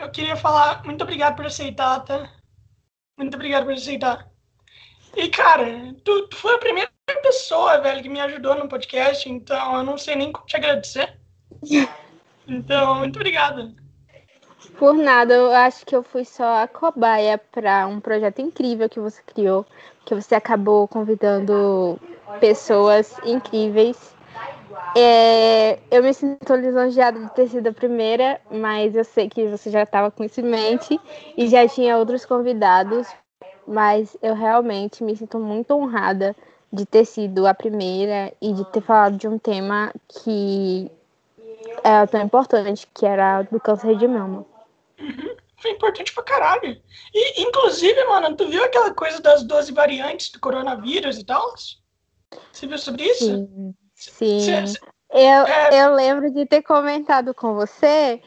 eu queria falar muito obrigado por aceitar, tá? Muito obrigado por aceitar. E, cara, tu, tu foi a primeira pessoa, velho, que me ajudou no podcast, então eu não sei nem como te agradecer. Então, muito obrigado. Por nada, eu acho que eu fui só a cobaia para um projeto incrível que você criou, que você acabou convidando pessoas incríveis. É, eu me sinto lisonjeada de ter sido a primeira, mas eu sei que você já estava com isso em mente e já tinha outros convidados, mas eu realmente me sinto muito honrada de ter sido a primeira e de ter falado de um tema que é tão importante, que era do câncer de mama. Uhum. Foi importante pra caralho. E, inclusive, mano, tu viu aquela coisa das 12 variantes do coronavírus e tal? Você viu sobre isso? Sim. Sim. Eu, é... eu lembro de ter comentado com você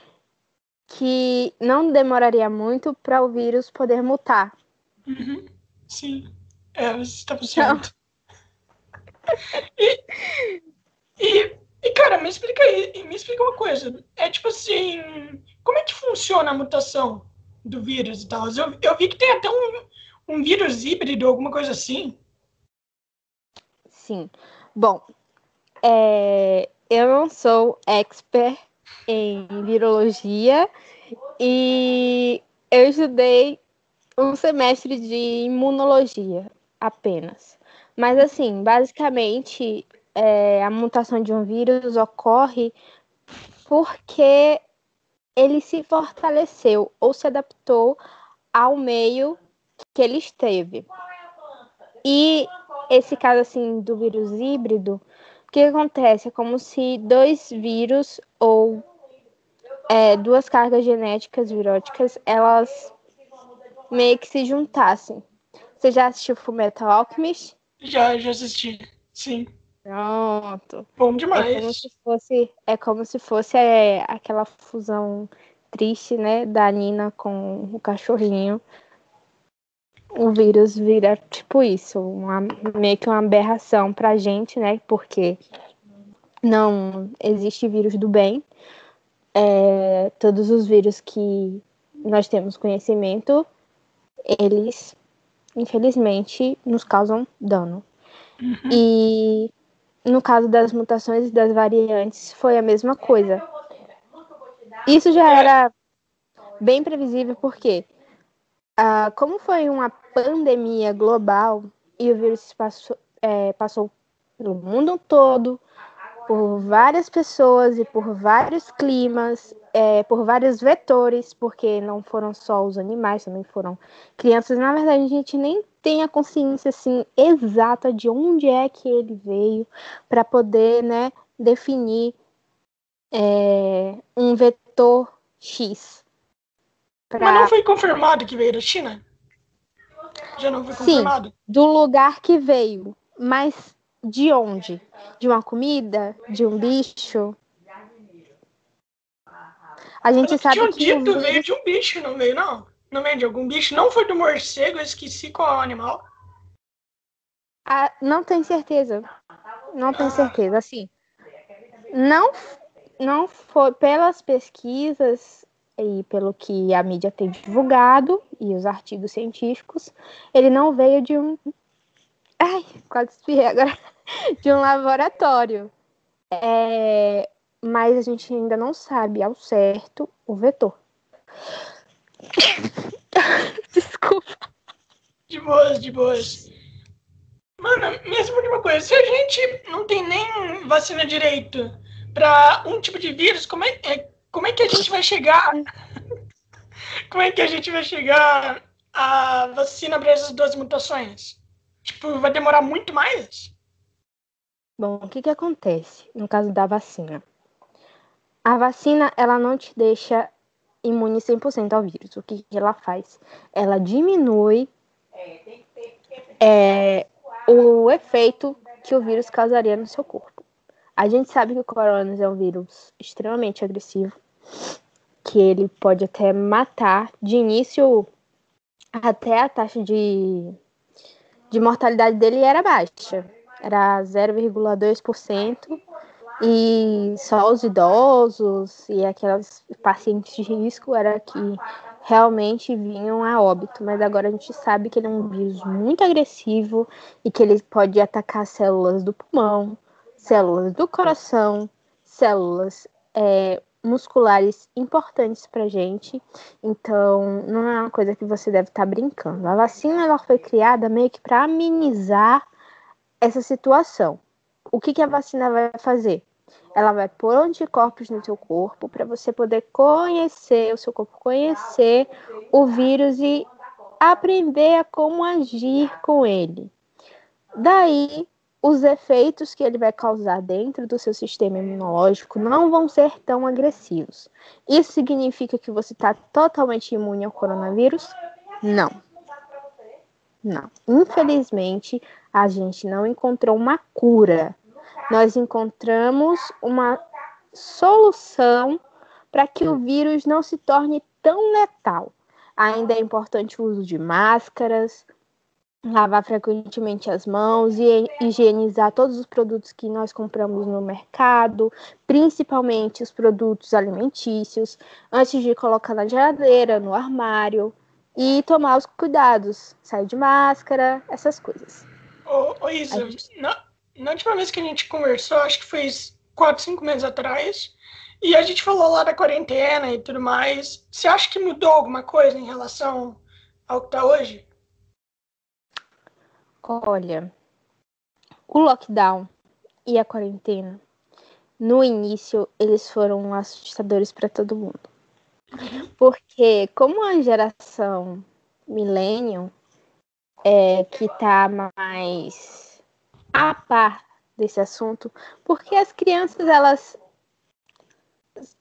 que não demoraria muito para o vírus poder mutar. Uhum. Sim. É, você estava certo. E, e, e, cara, me explica aí, me explica uma coisa. É tipo assim, como é que funciona a mutação do vírus e tal? Eu, eu vi que tem até um, um vírus híbrido, alguma coisa assim. Sim. Bom, é, eu não sou expert em virologia e eu estudei um semestre de imunologia apenas. Mas, assim, basicamente, é, a mutação de um vírus ocorre porque ele se fortaleceu ou se adaptou ao meio que ele esteve. E esse caso, assim, do vírus híbrido, o que acontece? É como se dois vírus ou é, duas cargas genéticas viróticas, elas meio que se juntassem. Você já assistiu Fullmetal Alchemist? Já, já assisti, sim. Pronto. Bom demais. É como se fosse, é como se fosse é, aquela fusão triste, né, da Nina com o cachorrinho. O vírus vira tipo isso, uma, meio que uma aberração pra gente, né? Porque não existe vírus do bem. É, todos os vírus que nós temos conhecimento, eles infelizmente, nos causam dano. Uhum. E no caso das mutações e das variantes, foi a mesma coisa. Isso já era bem previsível, porque ah, como foi uma pandemia global e o vírus passou, é, passou pelo mundo todo, por várias pessoas e por vários climas, é, por vários vetores, porque não foram só os animais, também foram crianças. Na verdade, a gente nem tem a consciência assim exata de onde é que ele veio para poder, né, definir é, um vetor X. Pra... Mas não foi confirmado que veio da China? Já não foi confirmado? Sim, do lugar que veio, mas de onde? De uma comida? De um bicho? A gente sabe tinha que. Dito, vírus... veio de um bicho, não veio, não? Não veio de algum bicho? Não foi do morcego, eu esqueci qual é o animal. Ah, não tenho certeza. Não tenho certeza. Assim, não, não foi pelas pesquisas e pelo que a mídia tem divulgado e os artigos científicos, ele não veio de um Ai, quase espirrei agora. De um laboratório. É, mas a gente ainda não sabe ao certo o vetor. Desculpa. De boas, de boas. Mano, mesmo de uma coisa, se a gente não tem nem vacina direito para um tipo de vírus, como é, é, como é que a gente vai chegar? como é que a gente vai chegar à vacina para essas duas mutações? Tipo, vai demorar muito mais? Bom, o que que acontece no caso da vacina? A vacina, ela não te deixa imune 100% ao vírus. O que, que ela faz? Ela diminui é, o efeito que o vírus causaria no seu corpo. A gente sabe que o coronavírus é um vírus extremamente agressivo, que ele pode até matar de início até a taxa de de mortalidade dele era baixa, era 0,2%, e só os idosos e aquelas pacientes de risco era que realmente vinham a óbito, mas agora a gente sabe que ele é um vírus muito agressivo e que ele pode atacar células do pulmão, células do coração, células é, musculares importantes para gente. Então, não é uma coisa que você deve estar tá brincando. A vacina ela foi criada meio que para amenizar essa situação. O que, que a vacina vai fazer? ela vai pôr anticorpos no seu corpo para você poder conhecer, o seu corpo conhecer o vírus e aprender a como agir com ele. Daí, os efeitos que ele vai causar dentro do seu sistema imunológico não vão ser tão agressivos. Isso significa que você está totalmente imune ao coronavírus? Não. Não. Infelizmente, a gente não encontrou uma cura nós encontramos uma solução para que o vírus não se torne tão letal. Ainda é importante o uso de máscaras, lavar frequentemente as mãos e higienizar todos os produtos que nós compramos no mercado, principalmente os produtos alimentícios, antes de colocar na geladeira, no armário e tomar os cuidados, sair de máscara, essas coisas. Ô, ô Isa, gente... não, na última vez que a gente conversou, acho que foi quatro, cinco meses atrás, e a gente falou lá da quarentena e tudo mais. Você acha que mudou alguma coisa em relação ao que está hoje? Olha, o lockdown e a quarentena, no início, eles foram assustadores para todo mundo. Porque, como a geração millennium, é, que está mais a par desse assunto, porque as crianças elas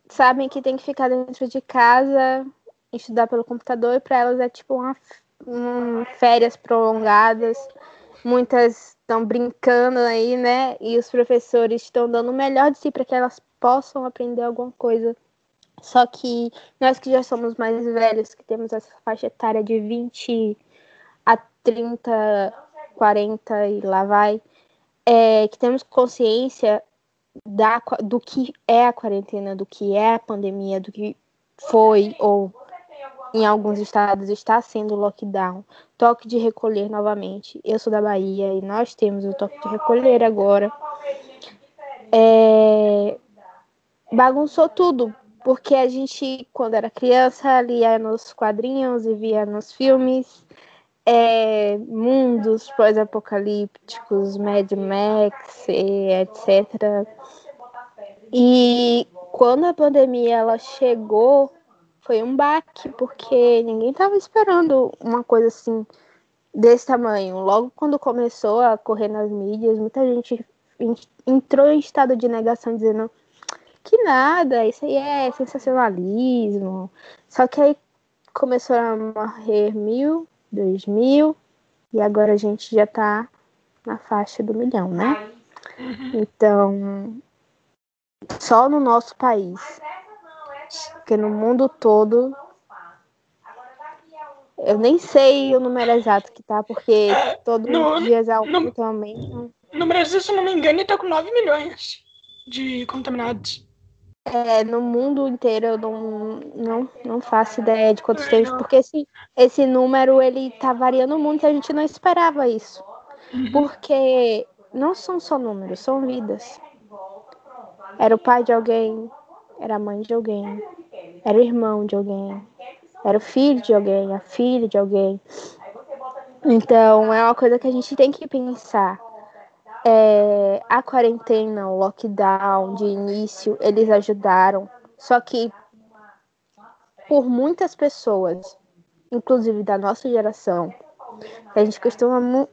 sabem que tem que ficar dentro de casa, estudar pelo computador e para elas é tipo uma um, férias prolongadas. Muitas estão brincando aí, né? E os professores estão dando o melhor de si para que elas possam aprender alguma coisa. Só que nós que já somos mais velhos, que temos essa faixa etária de 20 a 30, 40 e lá vai, é, que temos consciência da, do que é a quarentena, do que é a pandemia, do que foi ou em alguns estados está sendo lockdown, toque de recolher novamente. Eu sou da Bahia e nós temos o toque de recolher agora. É, bagunçou tudo, porque a gente, quando era criança, lia nos quadrinhos e via nos filmes é, mundos pós-apocalípticos, Mad Max, etc. E quando a pandemia ela chegou, foi um baque, porque ninguém estava esperando uma coisa assim desse tamanho. Logo quando começou a correr nas mídias, muita gente entrou em estado de negação dizendo que nada, isso aí é sensacionalismo. Só que aí começaram a morrer mil 2000 e agora a gente já está na faixa do milhão, né? Então, só no nosso país, porque no mundo todo, eu nem sei o número exato que tá, porque é, todos os dias aumenta, aumenta. No Brasil, se não me engano, está com 9 milhões de contaminados. É, no mundo inteiro eu não, não, não faço ideia de quantos tem, porque esse, esse número ele tá variando muito e a gente não esperava isso. Uhum. Porque não são só números, são vidas. Era o pai de alguém, era a mãe de alguém, era o irmão de alguém, era o filho de alguém, a filha de alguém. Então é uma coisa que a gente tem que pensar é, a quarentena, o lockdown de início, eles ajudaram. Só que por muitas pessoas, inclusive da nossa geração, a gente costuma mu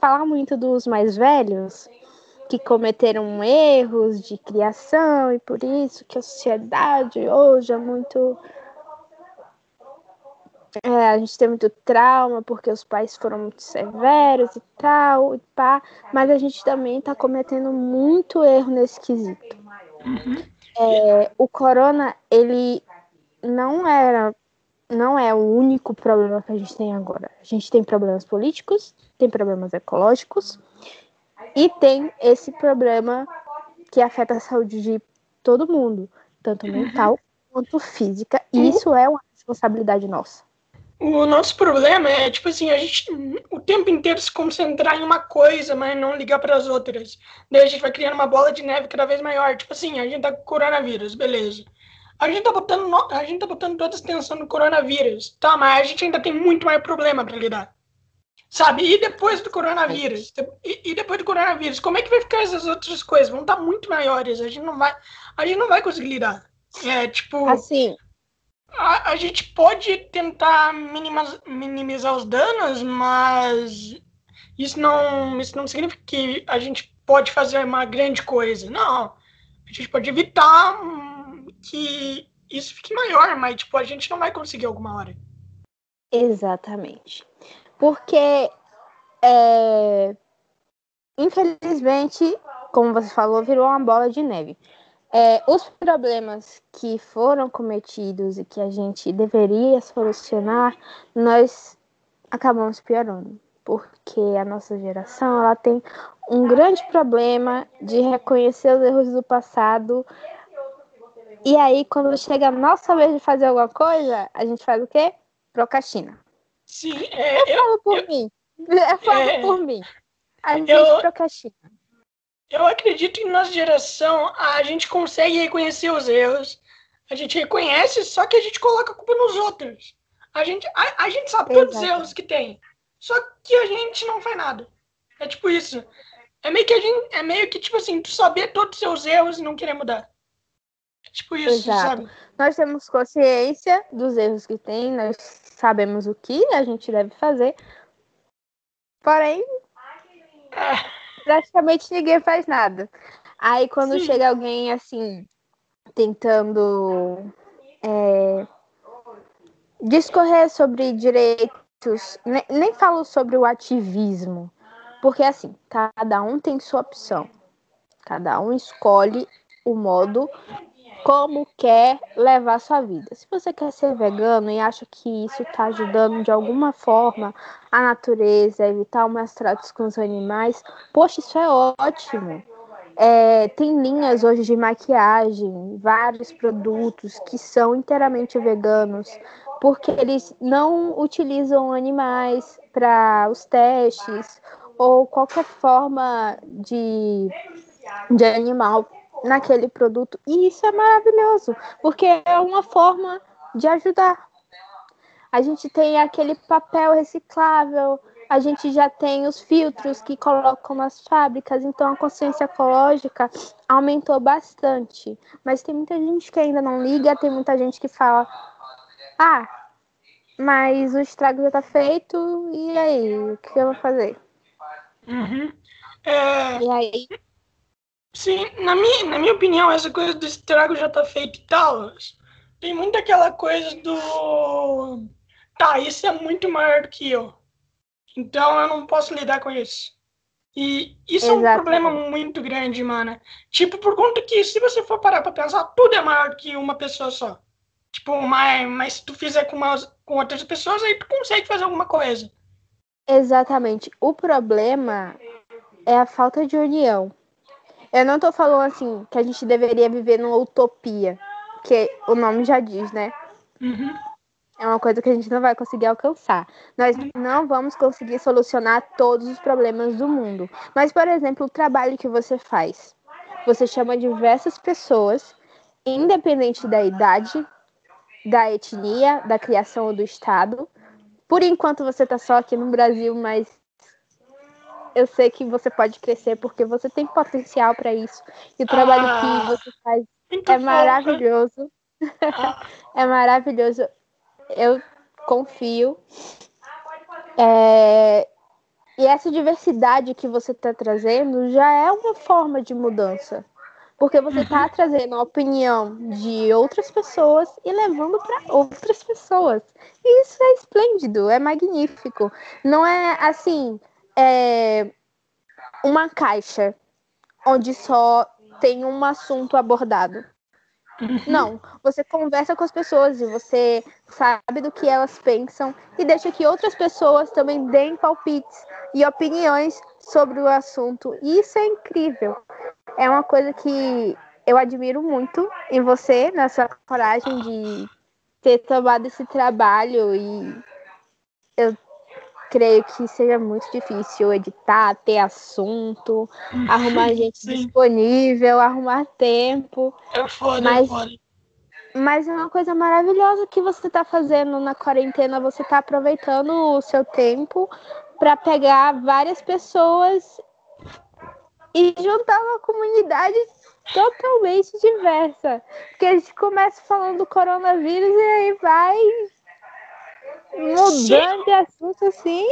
falar muito dos mais velhos, que cometeram erros de criação e por isso que a sociedade hoje é muito é, a gente tem muito trauma porque os pais foram muito severos e tal, e pá, mas a gente também está cometendo muito erro nesse quesito. Uhum. É, o corona, ele não era, não é o único problema que a gente tem agora. A gente tem problemas políticos, tem problemas ecológicos e tem esse problema que afeta a saúde de todo mundo, tanto mental quanto física. E isso é uma responsabilidade nossa. O nosso problema é, tipo assim, a gente o tempo inteiro se concentrar em uma coisa, mas não ligar para as outras. Daí a gente vai criando uma bola de neve cada vez maior. Tipo assim, a gente tá com coronavírus, beleza. A gente tá botando, a gente tá botando toda a atenção no coronavírus. Tá, mas a gente ainda tem muito mais problema para lidar. Sabe? E depois do coronavírus? E, e, depois do coronavírus, como é que vai ficar essas outras coisas? Vão estar tá muito maiores. A gente não vai, a gente não vai conseguir lidar. É, tipo. Assim, a, a gente pode tentar minimizar, minimizar os danos, mas isso não, isso não significa que a gente pode fazer uma grande coisa. Não. A gente pode evitar que isso fique maior, mas tipo, a gente não vai conseguir alguma hora. Exatamente. Porque, é, infelizmente, como você falou, virou uma bola de neve. É, os problemas que foram cometidos e que a gente deveria solucionar, nós acabamos piorando, porque a nossa geração ela tem um grande problema de reconhecer os erros do passado. E aí, quando chega a nossa vez de fazer alguma coisa, a gente faz o quê? Procrastina. Sim, é, eu, eu falo por eu, mim. Eu falo é, por mim. A gente eu, procrastina. Eu acredito que nossa geração a gente consegue reconhecer os erros. A gente reconhece, só que a gente coloca a culpa nos outros. A gente, a, a gente sabe todos os erros que tem. Só que a gente não faz nada. É tipo isso. É meio que a gente. É meio que, tipo assim, tu saber todos os seus erros e não querer mudar. É tipo isso, Exato. sabe? Nós temos consciência dos erros que tem, nós sabemos o que a gente deve fazer. Porém. É praticamente ninguém faz nada. Aí quando Sim. chega alguém assim, tentando é, discorrer sobre direitos, nem, nem falo sobre o ativismo, porque assim, cada um tem sua opção. Cada um escolhe o modo como quer levar sua vida. Se você quer ser vegano e acha que isso está ajudando de alguma forma a natureza, evitar o maus tratos com os animais, poxa, isso é ótimo. É, tem linhas hoje de maquiagem, vários produtos que são inteiramente veganos, porque eles não utilizam animais para os testes ou qualquer forma de, de animal naquele produto. E isso é maravilhoso, porque é uma forma de ajudar. A gente tem aquele papel reciclável, a gente já tem os filtros que colocam nas fábricas, então a consciência ecológica aumentou bastante. Mas tem muita gente que ainda não liga, tem muita gente que fala: ah, mas o estrago já tá feito, e aí? O que eu vou fazer? Uhum. É... E aí Sim, na minha, na minha opinião, essa coisa do estrago já tá feito e tal. Tem muito aquela coisa do. Tá, isso é muito maior do que eu. Então eu não posso lidar com isso. E isso Exatamente. é um problema muito grande, mano. Tipo, por conta que se você for parar pra pensar, tudo é maior do que uma pessoa só. Tipo, mas, mas se tu fizer com, umas, com outras pessoas, aí tu consegue fazer alguma coisa. Exatamente. O problema é a falta de união. Eu não tô falando assim que a gente deveria viver numa utopia, que o nome já diz, né? Uhum. É uma coisa que a gente não vai conseguir alcançar. Nós não vamos conseguir solucionar todos os problemas do mundo. Mas, por exemplo, o trabalho que você faz. Você chama diversas pessoas, independente da idade, da etnia, da criação ou do estado. Por enquanto você está só aqui no Brasil, mas eu sei que você pode crescer porque você tem potencial para isso. E o trabalho ah, que você faz é maravilhoso. é maravilhoso. Eu confio. É... E essa diversidade que você está trazendo já é uma forma de mudança. Porque você está uhum. trazendo a opinião de outras pessoas e levando para outras pessoas. E isso é esplêndido, é magnífico. Não é assim, é, uma caixa onde só tem um assunto abordado. Uhum. Não, você conversa com as pessoas e você sabe do que elas pensam e deixa que outras pessoas também deem palpites e opiniões sobre o assunto. E isso é incrível. é uma coisa que eu admiro muito em você, na sua coragem de ter tomado esse trabalho e eu creio que seja muito difícil editar, ter assunto, arrumar gente Sim. disponível, arrumar tempo. É foda, Mas- é foda. Mas é uma coisa maravilhosa que você está fazendo na quarentena. Você está aproveitando o seu tempo para pegar várias pessoas e juntar uma comunidade totalmente diversa. Porque a gente começa falando do coronavírus e aí vai mudando de assunto assim.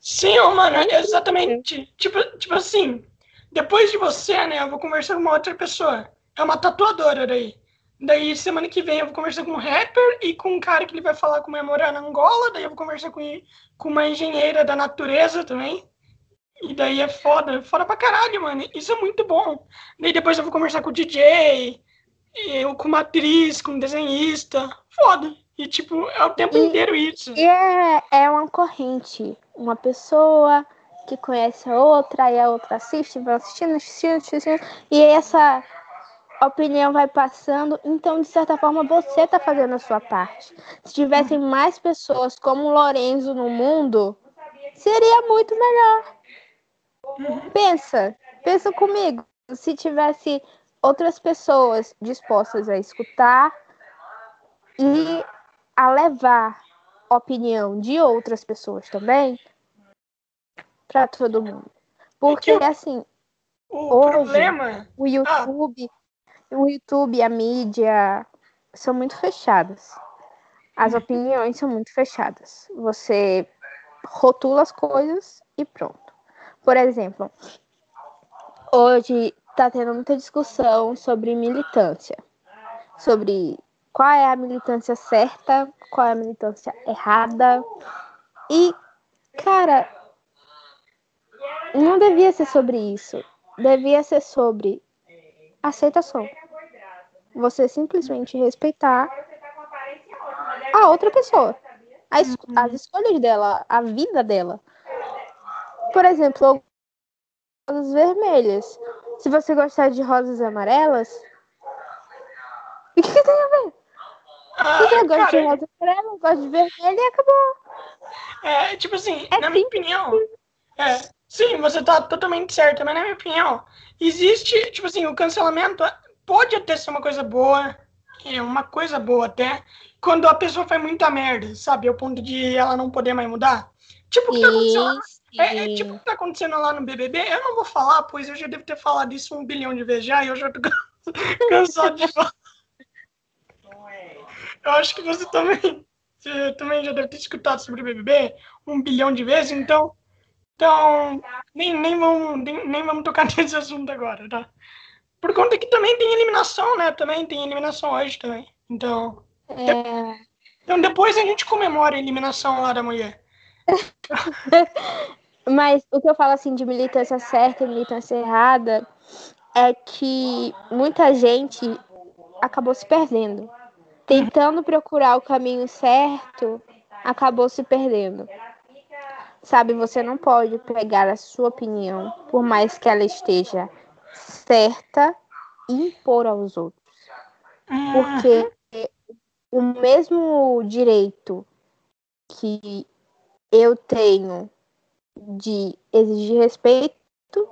Sim, ô, mano, exatamente. Tipo, tipo assim, depois de você, né, eu vou conversar com uma outra pessoa. É uma tatuadora daí. Daí, semana que vem, eu vou conversar com um rapper e com um cara que ele vai falar como é morar na Angola. Daí, eu vou conversar com, com uma engenheira da natureza também. E daí é foda, foda pra caralho, mano. Isso é muito bom. Daí, depois, eu vou conversar com o DJ, eu, com uma atriz, com um desenhista. Foda. E, tipo, é o tempo E- inteiro isso. E é, é uma corrente. Uma pessoa que conhece a outra, e a outra assiste, vai assistindo, assistindo, assistindo. E essa opinião vai passando. Então, de certa forma, você tá fazendo a sua parte. Se tivessem mais pessoas como o Lorenzo no mundo, seria muito melhor. Pensa, pensa comigo. Se tivesse outras pessoas dispostas a escutar e a levar a opinião de outras pessoas também para todo mundo. Porque assim, O Hoje- problema. o YouTube, o YouTube, a mídia são muito fechadas. As opiniões são muito fechadas. Você rotula as coisas e pronto. Por exemplo, hoje está tendo muita discussão sobre militância, sobre qual é a militância certa, qual é a militância errada. E, cara, não devia ser sobre isso. Devia ser sobre aceitação. Você simplesmente respeitar a outra pessoa. A es- As escolhas dela, a vida dela. Por exemplo, rosas vermelhas. Se você gostar de rosas amarelas, o que, que tem a ver? Ah, você gosta de rosa amarela, gosta de vermelho e acabou. é, tipo assim, É na minha opinião. É, sim, você tá totalmente certa, mas na minha opinião, existe, tipo assim, o cancelamento pode até ser uma coisa boa, é uma coisa boa até, quando a pessoa faz muita merda, sabe? Ao ponto de ela não poder mais mudar. Tipo o que tá acontecendo lá. É, é tipo o que tá acontecendo lá no BBB. Eu não vou falar, pois eu já devo ter falado isso um bilhão de vezes já e eu já tô cansado de falar. Eu acho que você também, você também já deve ter escutado sobre o BBB um bilhão de vezes, então, então nem, nem, vamos, nem, nem vamos tocar nesse assunto agora, tá? Por conta que também tem eliminação, né? Também tem eliminação hoje também. Então, É, então depois a gente comemora a eliminação lá da mulher. Mas o que eu falo assim de militância certa e militância errada é que muita gente acabou se perdendo. Tentando procurar o caminho certo, acabou se perdendo. Sabe, você não pode pegar a sua opinião, por mais que ela esteja certa, e impor aos outros. Porque o mesmo direito que eu tenho de exigir respeito,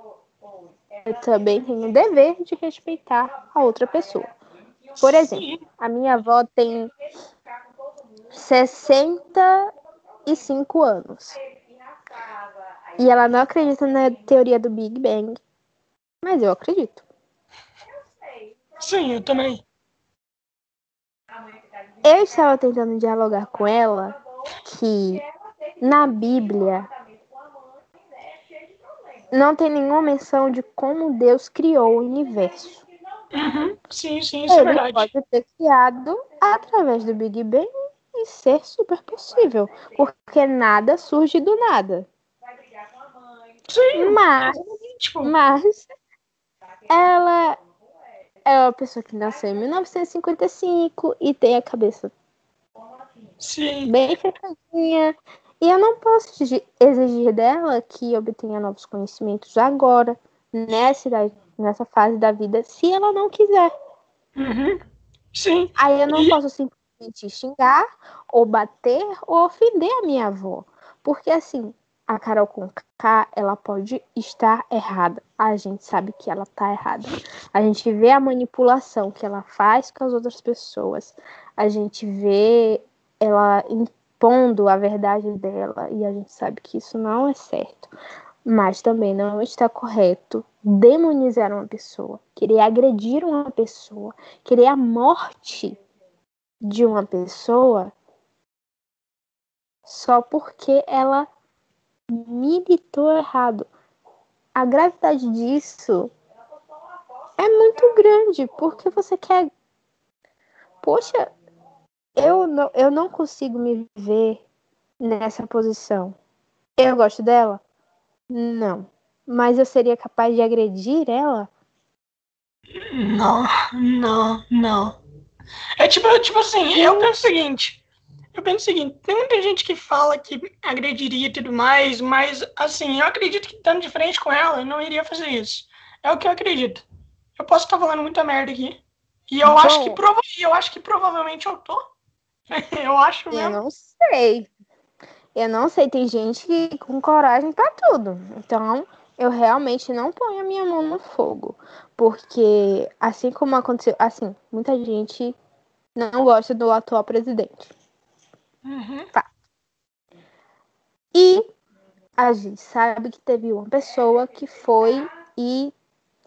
eu também tenho o dever de respeitar a outra pessoa. Por exemplo, a minha avó tem 65 anos. E ela não acredita na teoria do Big Bang. Mas eu acredito. Sim, eu também. Eu estava tentando dialogar com ela que na Bíblia não tem nenhuma menção de como Deus criou o universo. Uhum. Sim, sim, isso é Ele verdade. pode ter criado através do Big Bang e ser super possível, porque nada surge do nada. Sim, Mas, tipo, mas ela é uma pessoa que nasceu em 1955 e tem a cabeça sim. bem fechadinha. E eu não posso exigir- exigir dela que obtenha novos conhecimentos agora, nessa idade nessa fase da vida se ela não quiser. Uhum. Sim. Aí eu não E- posso simplesmente xingar, ou bater, ou ofender a minha avó. Porque assim, a Carol com K, ela pode estar errada. A gente sabe que ela tá errada. A gente vê a manipulação que ela faz com as outras pessoas. A gente vê ela impondo a verdade dela. E a gente sabe que isso não é certo. Mas também não está correto demonizar uma pessoa, querer agredir uma pessoa, querer a morte de uma pessoa só porque ela militou errado. A gravidade disso é muito grande, porque você quer. Poxa, eu não, eu não consigo me ver nessa posição. Eu gosto dela? Não. Mas eu seria capaz de agredir ela? Não, não, não. É tipo, tipo assim, eu penso o seguinte. Eu penso o seguinte, tem muita gente que fala que agrediria e tudo mais, mas assim, eu acredito que estando de frente com ela, eu não iria fazer isso. É o que eu acredito. Eu posso estar falando muita merda aqui. E eu Bom. acho que prova eu acho que provavelmente eu tô. eu acho Eu mesmo. não sei. Eu não sei, tem gente que com coragem pra tudo. Então, eu realmente não ponho a minha mão no fogo. Porque, assim como aconteceu, assim, muita gente não gosta do atual presidente. Uhum. E a gente sabe que teve uma pessoa que foi e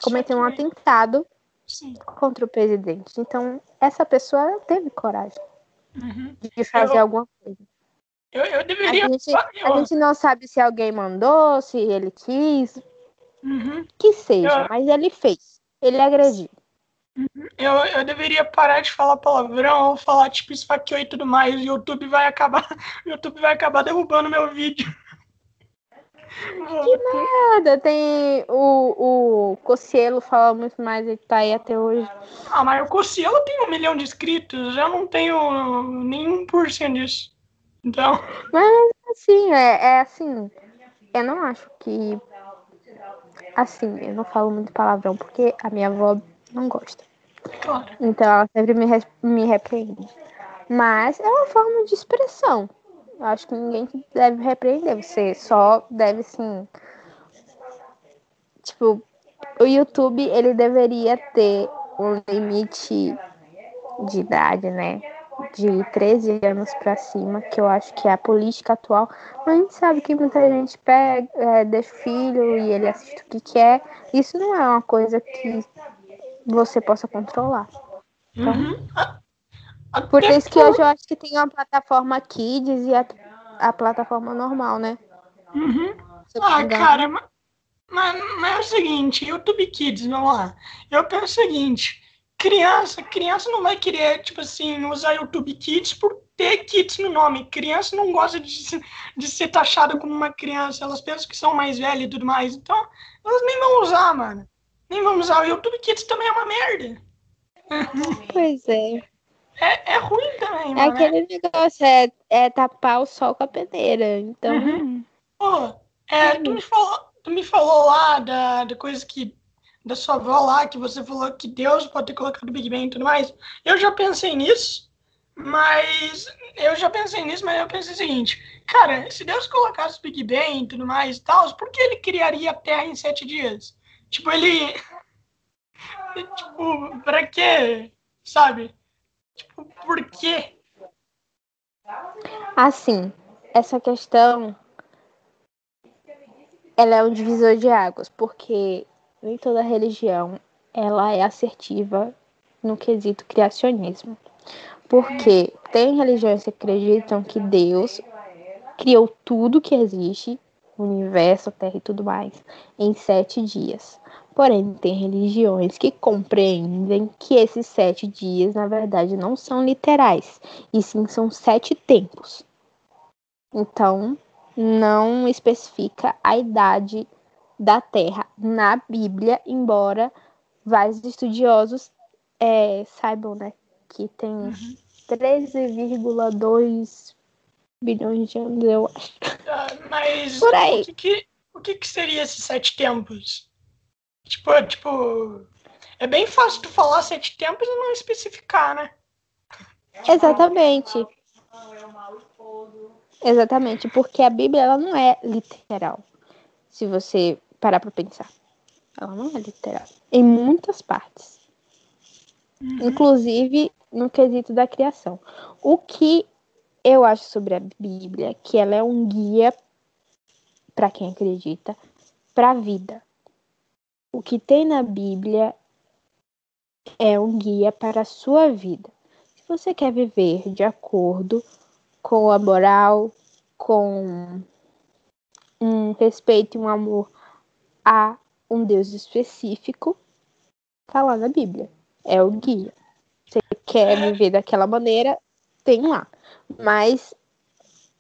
cometeu um atentado Sim. contra o presidente. Então, essa pessoa ela teve coragem Uhum. de fazer Eu- alguma coisa. Eu, eu A deveria. gente, eu- a gente não sabe se alguém mandou, se ele quis, Uhum. que seja, Eu- mas ele fez. Ele agrediu. Eu, eu deveria parar de falar palavrão ou falar tipo esfaqueou e tudo mais. O YouTube vai acabar, o YouTube vai acabar derrubando meu vídeo. Nada, tem o, o Cocielo fala muito mais, ele tá aí até hoje. Ah, mas o Cossielo tem um milhão de inscritos, eu não tenho nem 1% disso. Então, Assim, é, é assim, eu não acho que. Assim, eu não falo muito palavrão porque a minha avó não gosta. claro. Então ela sempre me, me repreende. Mas é uma forma de expressão. Eu acho que ninguém deve repreender. Você só deve, assim. Tipo, o YouTube ele deveria ter um limite de idade, né? De 13 anos pra cima, que eu acho que é a política atual. Mas a gente sabe que muita gente pega, é, deixa o filho e ele assiste o que quer. Isso não é uma coisa que você possa controlar. Uhum. A- até Por isso que hoje eu acho que tem a plataforma Kids e a, a plataforma normal, né? Uhum. Ah, cara, ma- mas, mas é o seguinte, YouTube Kids, vamos lá. Eu penso o seguinte, criança, criança não vai querer, tipo assim, usar YouTube Kids por ter Kids no nome. Criança não gosta de, de ser taxada como uma criança, elas pensam que são mais velhas e tudo mais. Então, elas nem vão usar, mano. Nem vão usar. O YouTube Kids também é uma merda. Pois é. É, é ruim também, É mano. aquele negócio, é, é tapar o sol com a peneira. Então, Uhum. Pô, é, tu me falou, tu me falou lá da, da coisa que. Da sua avó lá, que você falou que Deus pode ter colocado o Big Bang e tudo mais. Eu já pensei nisso, mas. Eu já pensei nisso, mas eu pensei o seguinte: cara, se Deus colocasse o Big Bang e tudo mais e tal, por que ele criaria a Terra em sete dias? Tipo, ele. tipo, pra quê? Sabe? Tipo, por quê? assim, essa questão ela é um divisor de águas, porque nem toda religião ela é assertiva no quesito criacionismo. Porque tem religiões que acreditam que Deus criou tudo que existe, o universo, a terra e tudo mais, em sete dias. Porém, tem religiões que compreendem que esses sete dias, na verdade, não são literais, e sim são sete tempos. Então, não especifica a idade da Terra na Bíblia, embora vários estudiosos é, saibam, né, que tem 13,2 bilhões de anos, eu acho. Ah, mas Por aí. o que, que- o que, que seria esses sete tempos? Tipo, é, tipo. É bem fácil tu falar sete tempos e não especificar, né? Exatamente. Exatamente, porque a Bíblia ela não é literal. Se você parar para pensar, ela não é literal em muitas partes. Uhum. Inclusive no quesito da criação. O que eu acho sobre a Bíblia é que ela é um guia para quem acredita para a vida. O que tem na Bíblia é um guia para a sua vida. Se você quer viver de acordo com a moral, com um respeito e um amor a um Deus específico, tá lá na Bíblia. É o guia. Você quer viver daquela maneira, tem lá. Mas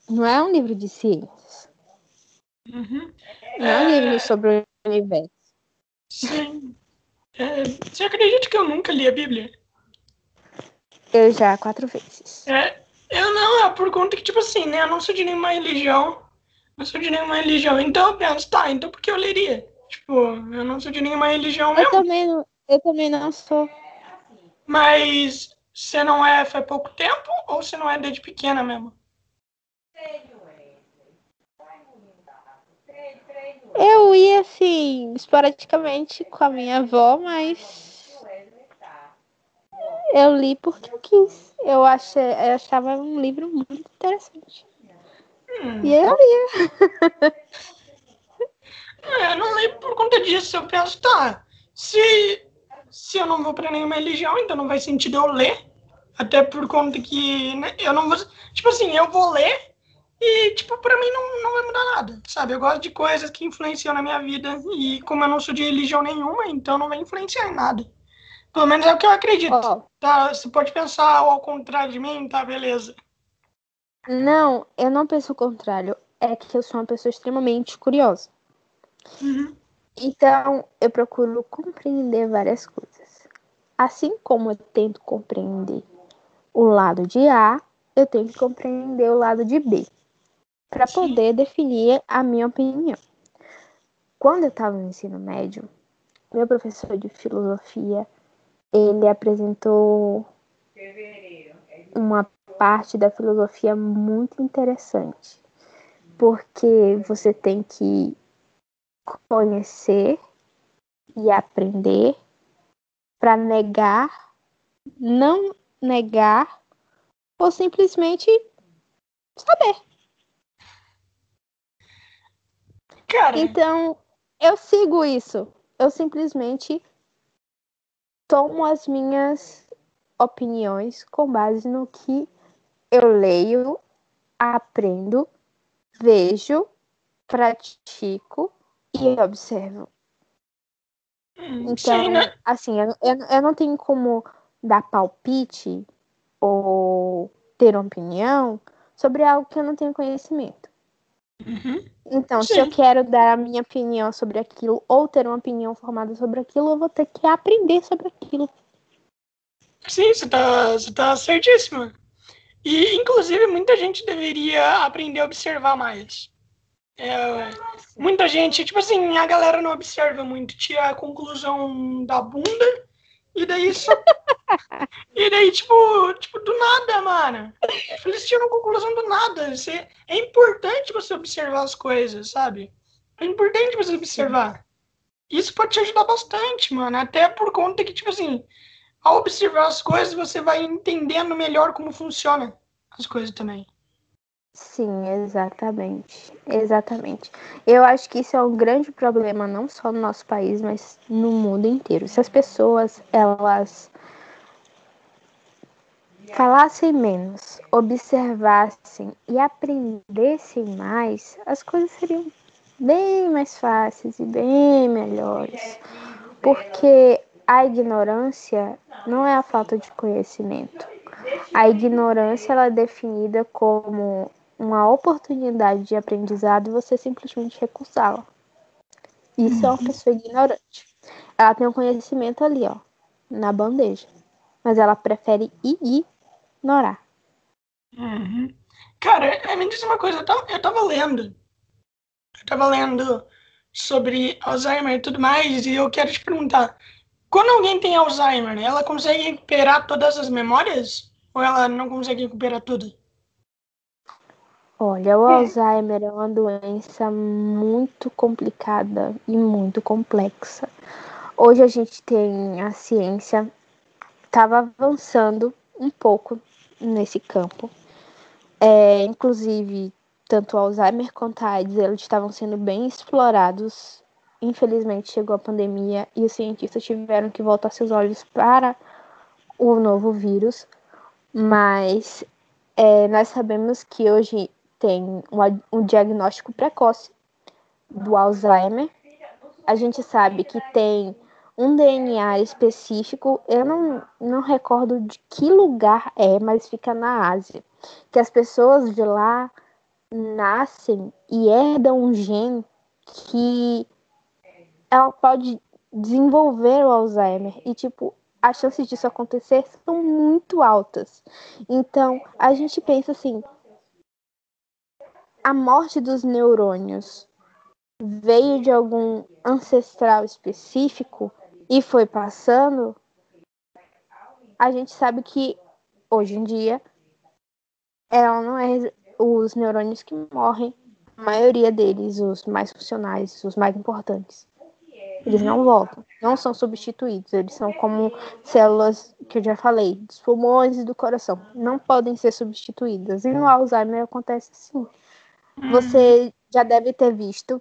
não é um livro de ciências. Uhum. Não é um livro sobre o universo. Sim. É, você acredita que eu nunca li a Bíblia? Eu já, quatro vezes. É, eu não, é por conta que, tipo assim, né? Eu não sou de nenhuma religião. Não sou de nenhuma religião. Então eu penso, tá, então por que eu leria? Tipo, eu não sou de nenhuma religião eu mesmo. Também não, eu também não sou. Mas você não é faz pouco tempo ou você não é desde pequena mesmo? Eu ia assim, esporadicamente com a minha avó, mas eu li porque eu quis. Eu, achei, eu achava um livro muito interessante. Hum. E eu lia. é, eu não leio por conta disso. Eu penso, tá, se, se eu não vou para nenhuma religião, então não faz sentido eu ler. Até por conta que né, eu não vou. Tipo assim, eu vou ler e, tipo, pra mim não, não vai mudar nada, sabe? Eu gosto de coisas que influenciam na minha vida. E como eu não sou de religião nenhuma, então não vai influenciar em nada. Pelo menos é o que eu acredito. Oh. Tá? Você pode pensar ao contrário de mim, tá? Beleza. Não, eu não penso o contrário. É que eu sou uma pessoa extremamente curiosa. Uhum. Então, eu procuro compreender várias coisas. Assim como eu tento compreender o lado de A, eu tenho que compreender o lado de B para poder definir a minha opinião. Quando eu estava no ensino médio, meu professor de filosofia ele apresentou uma parte da filosofia muito interessante, porque você tem que conhecer e aprender para negar, não negar ou simplesmente saber. Cara. Então, eu sigo isso. Eu simplesmente tomo as minhas opiniões com base no que eu leio, aprendo, vejo, pratico e observo. Hum, então, Sim, né? assim, eu, eu, eu não tenho como dar palpite ou ter opinião sobre algo que eu não tenho conhecimento. Uhum. Então, Sim. se eu quero dar a minha opinião sobre aquilo ou ter uma opinião formada sobre aquilo, eu vou ter que aprender sobre aquilo. Sim, você tá, você tá certíssima. E, inclusive, muita gente deveria aprender a observar mais. É, muita gente, tipo assim, a galera não observa muito, tira a conclusão da bunda e daí isso. e daí, tipo, tipo, do nada, mano. Eles tiram conclusão do nada. Você, é importante você observar as coisas, sabe? É importante você observar. Isso pode te ajudar bastante, mano. Até por conta que, tipo assim, ao observar as coisas, você vai entendendo melhor como funciona as coisas também. Sim, exatamente. Exatamente. Eu acho que isso é um grande problema não só no nosso país, mas no mundo inteiro. Se as pessoas elas falassem menos, observassem e aprendessem mais, as coisas seriam bem mais fáceis e bem melhores. Porque a ignorância não é a falta de conhecimento. A ignorância ela é definida como uma oportunidade de aprendizado e você simplesmente recusá-la. Isso uhum. é uma uhum. pessoa ignorante. Ela tem um conhecimento ali, ó, na bandeja. Mas ela prefere ignorar. Uhum. Cara, me diz uma coisa, eu tava, eu tava lendo. Eu tava lendo sobre Alzheimer e tudo mais, e eu quero te perguntar: quando alguém tem Alzheimer, ela consegue recuperar todas as memórias? Ou ela não consegue recuperar tudo? Olha, o Alzheimer é uma doença muito complicada e muito complexa. Hoje a gente tem a ciência estava avançando um pouco nesse campo. É, inclusive, tanto o Alzheimer quanto a AIDS, eles estavam sendo bem explorados. Infelizmente, chegou a pandemia e os cientistas tiveram que voltar seus olhos para o novo vírus. Mas é, nós sabemos que hoje tem um, diagnóstico precoce do Alzheimer. A gente sabe que tem um DNA específico, eu não, não recordo de que lugar é, mas fica na Ásia. Que as pessoas de lá nascem e herdam um gene que ela pode desenvolver o Alzheimer. E, tipo, as chances disso acontecer são muito altas. Então, a gente pensa assim: a morte dos neurônios veio de algum ancestral específico e foi passando, a gente sabe que hoje em dia ela não é os neurônios que morrem, a maioria deles, os mais funcionais, os mais importantes. Eles não voltam, não são substituídos, eles são como células que eu já falei, dos pulmões e do coração, não podem ser substituídas. E no Alzheimer acontece assim. Você já deve ter visto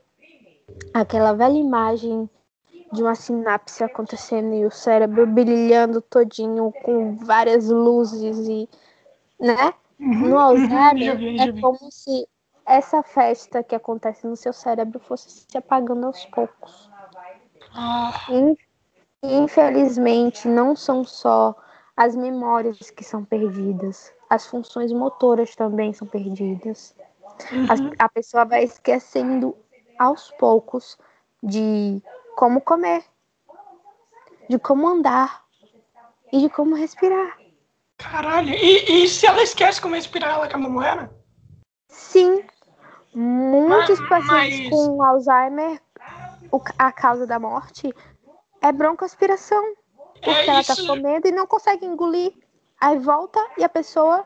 aquela velha imagem de uma sinapse acontecendo e o cérebro brilhando todinho com várias luzes e, né? Uhum, no Alzheimer uhum, é como se essa festa que acontece no seu cérebro fosse se apagando aos poucos. Ah. Infelizmente, não são só as memórias que são perdidas, as funções motoras também são perdidas. Uhum. A, a pessoa vai esquecendo aos poucos de como comer, de como andar e de como respirar. Caralho, e, e se ela esquece como respirar, ela acaba morrendo? Sim. Muitos mas, pacientes mas... com Alzheimer, a causa da morte é broncoaspiração. Porque é ela tá comendo e não consegue engolir. Aí volta e a pessoa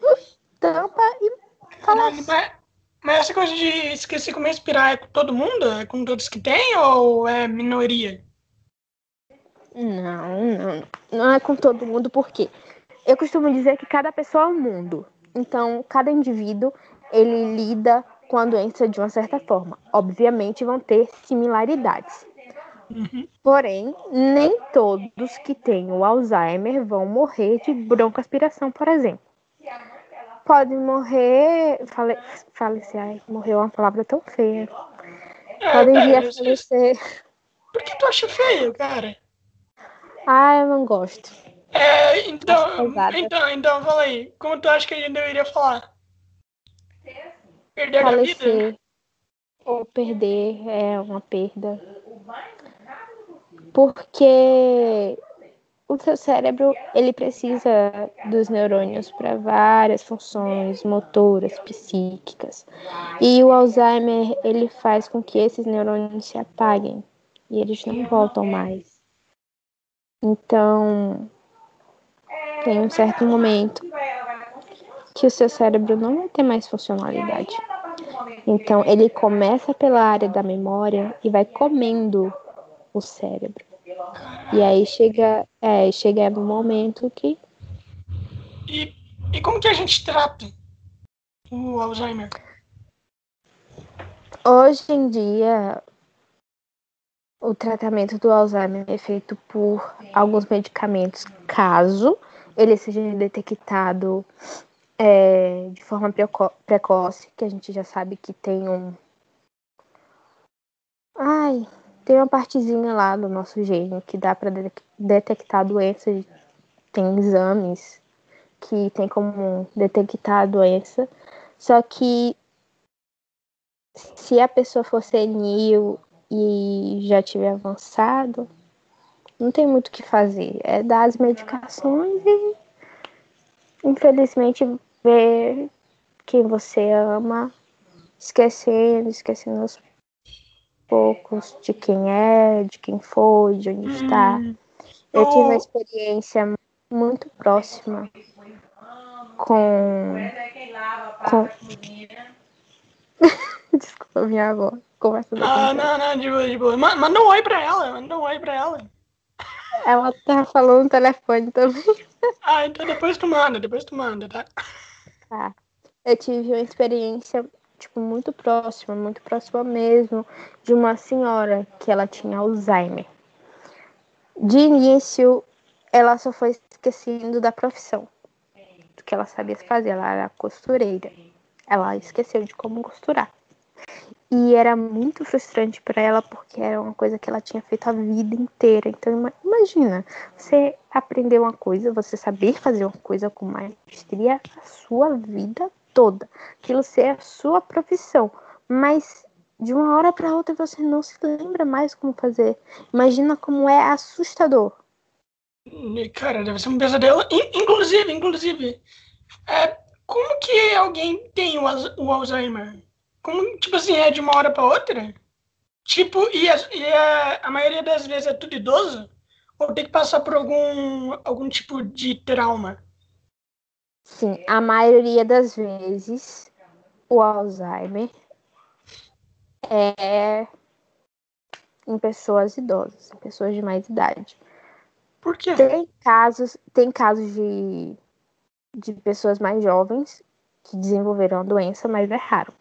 uh, tampa e Caralho, mas, mas essa coisa de esquecer como respirar é com todo mundo? É com todos que tem ou é minoria? Não, não. Não é com todo mundo, porque eu costumo dizer que cada pessoa é um mundo. Então, cada indivíduo, ele lida com a doença de uma certa forma. Obviamente, vão ter similaridades. Uhum. Porém, nem todos que têm o Alzheimer vão morrer de broncoaspiração, por exemplo pode morrer. Fale, falecer. Ai, morreu uma palavra tão feia. É, Podem vir a falecer. Por que tu acha feio, cara? Ah, eu não gosto. É, então, então, então, fala aí. Como tu acha que a gente deveria falar? Perder falecer, a vida? Ou perder é uma perda. Porque o seu cérebro ele precisa dos neurônios para várias funções motoras, psíquicas. E o Alzheimer ele faz com que esses neurônios se apaguem e eles não voltam mais. Então, tem um certo momento que o seu cérebro não vai ter mais funcionalidade. Então, ele começa pela área da memória e vai comendo o cérebro. E aí chega, é, chega no momento que. E, e como que a gente trata o Alzheimer? Hoje em dia, o tratamento do Alzheimer é feito por alguns medicamentos, caso ele seja detectado é, de forma preco precoce, que a gente já sabe que tem um. Ai, tem uma partezinha lá do nosso gene que dá para detectar doença. Tem exames que tem como detectar a doença. Só que se a pessoa for senil e já tiver avançado, não tem muito o que fazer. É dar as medicações e, infelizmente, ver quem você ama esquecendo, esquecendo os poucos de quem é, de quem foi, de onde está. Hum, Eu tive uma eu- experiência muito próxima com. com... Desculpa, minha avó. Conversa Ah, não, não, de boa, de boa. Ma- Manda um oi pra ela, manda um oi pra ela. Ela tá falando no telefone também. Ah, então depois tu manda, depois tu manda, tá? Tá. Eu tive uma experiência, tipo, muito próxima, muito próxima mesmo, de uma senhora que ela tinha Alzheimer. De início, ela só foi esquecendo da profissão, do que ela sabia fazer. Ela era costureira. Ela esqueceu de como costurar. E era muito frustrante para ela porque era uma coisa que ela tinha feito a vida inteira. Então ima- imagina, você aprender uma coisa, você saber fazer uma coisa com maestria a sua vida toda. Aquilo ser a sua profissão, mas de uma hora para outra você não se lembra mais como fazer. Imagina como é assustador. E, Cara, deve ser um pesadelo. In- Inclusive, inclusive, é, como que alguém tem o, o Alzheimer? Como, tipo assim, é de uma hora pra outra? Tipo, e, a, e a, a maioria das vezes é tudo idoso? Ou tem que passar por algum, algum tipo de trauma? Sim, a maioria das vezes o Alzheimer é em pessoas idosas, em pessoas de mais idade. Por quê? Tem casos, tem casos de, de pessoas mais jovens que desenvolveram a doença, mas é raro.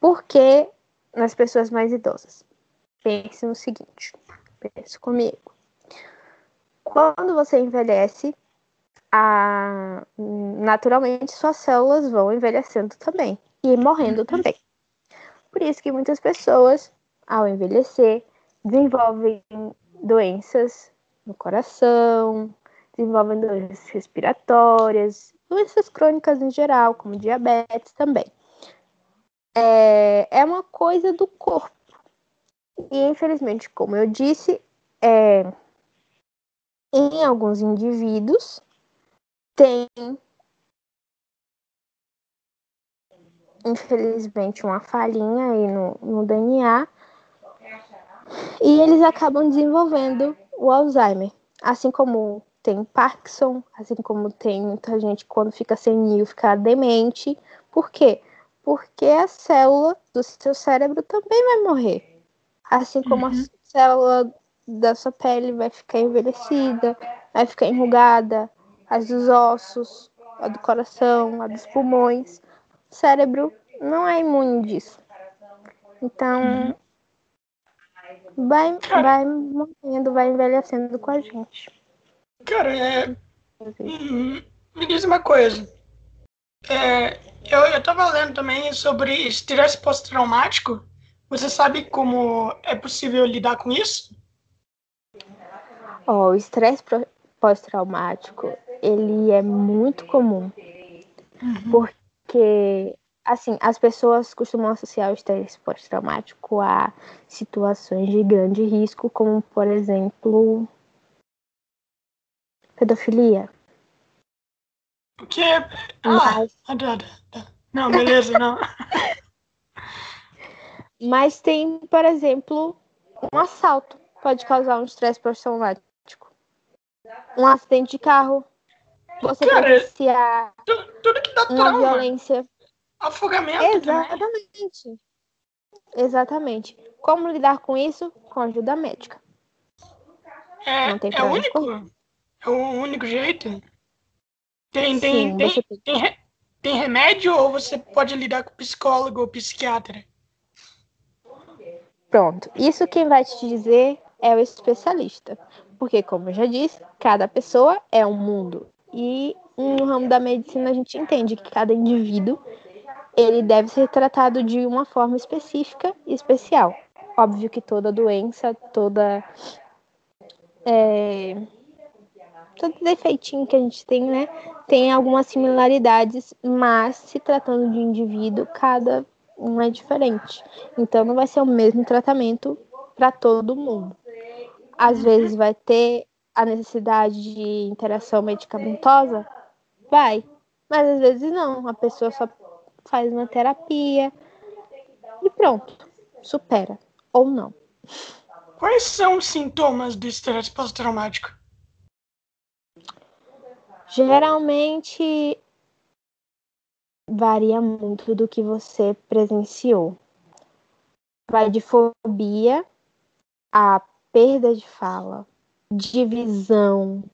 Por que nas pessoas mais idosas? Pense no seguinte, pense comigo. Quando você envelhece, a- naturalmente suas células vão envelhecendo também e morrendo também. Por isso que muitas pessoas, ao envelhecer, desenvolvem doenças no coração, desenvolvem doenças respiratórias, doenças crônicas em geral, como diabetes também. É, é uma coisa do corpo. E infelizmente, como eu disse, é, em alguns indivíduos tem infelizmente uma falhinha aí no, no DNA e eles acabam desenvolvendo o Alzheimer, assim como tem Parkinson, assim como tem muita gente quando fica senil fica demente. Por quê? Porque a célula do seu cérebro também vai morrer. Assim como a Uhum. célula da sua pele vai ficar envelhecida, vai ficar enrugada, as dos ossos, a do coração, a dos pulmões. O cérebro não é imune disso. Então, vai, vai morrendo, vai envelhecendo com a gente. Cara, é, Hum, Me diz uma coisa. É, eu, eu tava lendo também sobre estresse pós-traumático. Você sabe como é possível lidar com isso? Ó, o estresse pós-traumático, ele é muito comum, porque assim, as pessoas costumam associar o estresse pós-traumático a situações de grande risco, como por exemplo, pedofilia. Ah, Mas, ah, tá. Não, beleza, não. mas tem, por exemplo, um assalto pode causar um estresse pós-traumático. Um acidente de carro, você Cara, presenciar Tu- Tudo que dá uma trauma. violência. Afogamento também. Exatamente. Exatamente. Como lidar com isso? Com ajuda médica. É, Não tem é único. É o único jeito. Tem, tem, Sim, tem, você tem. tem remédio ou você pode lidar com psicólogo ou psiquiatra? Pronto. Isso quem vai te dizer é o especialista. Porque, como eu já disse, cada pessoa é um mundo. E no ramo da medicina a gente entende que cada indivíduo ele deve ser tratado de uma forma específica e especial. Óbvio que toda doença, toda é, todo defeitinho que a gente tem, né, tem algumas similaridades, mas se tratando de indivíduo, cada um é diferente. Então não vai ser o mesmo tratamento para todo mundo. Às vezes vai ter a necessidade de interação medicamentosa, vai, mas às vezes não. A pessoa só faz uma terapia e pronto, supera. ou não. Quais são os sintomas do estresse pós-traumático? Geralmente varia muito do que você presenciou. Vai de fobia a perda de fala, divisão,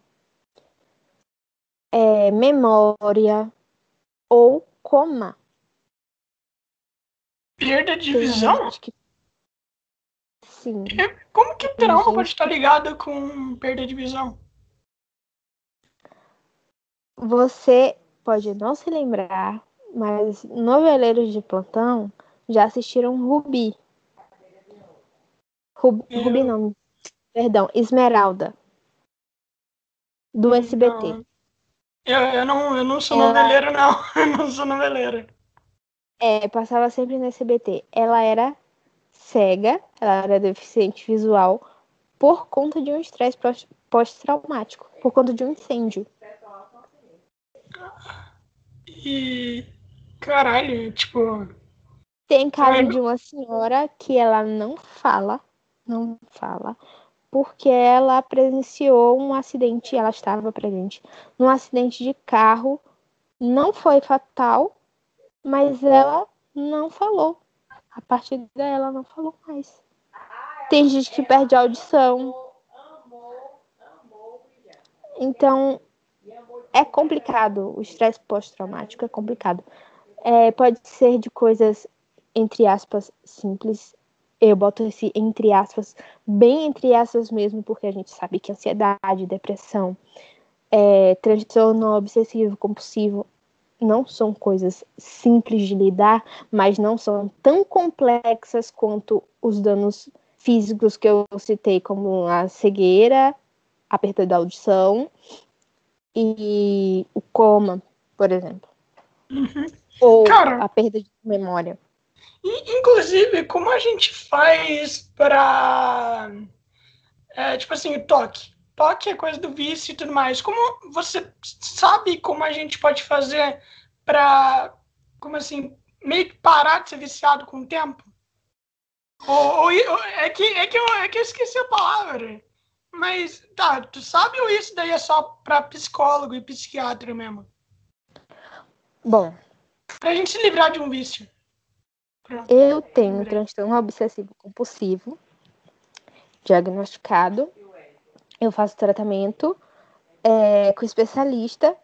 é, memória ou coma. Perda de visão? Que... Sim. Como que trauma pode estar ligado com perda de visão? Você pode não se lembrar, mas noveleiros de plantão já assistiram Rubi. Rubi, eu... Rubi não, perdão, Esmeralda. Do SBT. Não. Eu, eu, não, eu não sou Ela... noveleiro, não. Eu não sou noveleiro. É, passava sempre no SBT. Ela era cega, ela era deficiente visual por conta de um estresse pós-traumático, por conta de um incêndio. E. Caralho, tipo. Tem caso de uma senhora que ela não fala, não fala, porque ela presenciou um acidente, ela estava presente num acidente de carro, não foi fatal, mas ela não falou. A partir dela não falou mais. Tem gente que perde a audição. Então, é complicado. O estresse pós-traumático é complicado. É, pode ser de coisas, entre aspas, simples. Eu boto esse entre aspas, bem entre aspas mesmo, porque a gente sabe que ansiedade, depressão, é, transtorno obsessivo compulsivo não são coisas simples de lidar, mas não são tão complexas quanto os danos físicos que eu citei, como a cegueira, a perda da audição e o coma, por exemplo. Uhum. Ou Cara, a perda de memória. Inclusive, como a gente faz para. É, tipo assim, o toque? toque é coisa do vício e tudo mais. Como você sabe como a gente pode fazer para, como assim, meio que parar de ser viciado com o tempo? Ou, ou, é, que, é, que eu, é que eu esqueci a palavra. Mas, tá, tu sabe ou isso daí é só para psicólogo e psiquiatra mesmo? Bom. Pra gente se livrar de um vício. Eu tenho um transtorno obsessivo compulsivo diagnosticado eu faço tratamento é, com especialista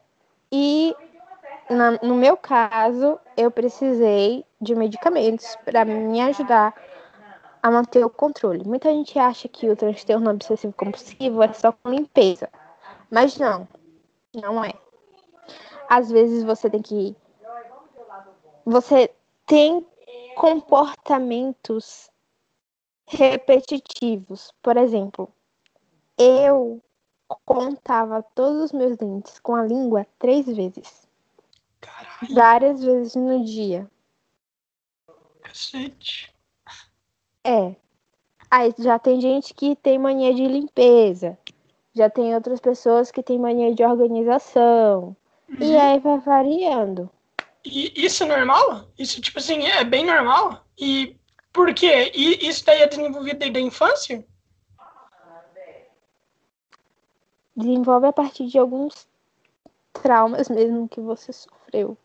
e na, no meu caso eu precisei de medicamentos para me ajudar a manter o controle. Muita gente acha que o transtorno obsessivo compulsivo é só com limpeza, mas não, não é. Às vezes você tem que você tem comportamentos repetitivos, por exemplo, eu contava todos os meus dentes com a língua três vezes. Caralho. Várias vezes no dia. Cacete. É. Aí já tem gente que tem mania de limpeza. Já tem outras pessoas que têm mania de organização. Uhum. E aí vai variando. E isso é normal? Isso, tipo assim, é bem normal? E por quê? E isso daí é desenvolvido desde a infância? desenvolve a partir de alguns traumas mesmo que você sofreu.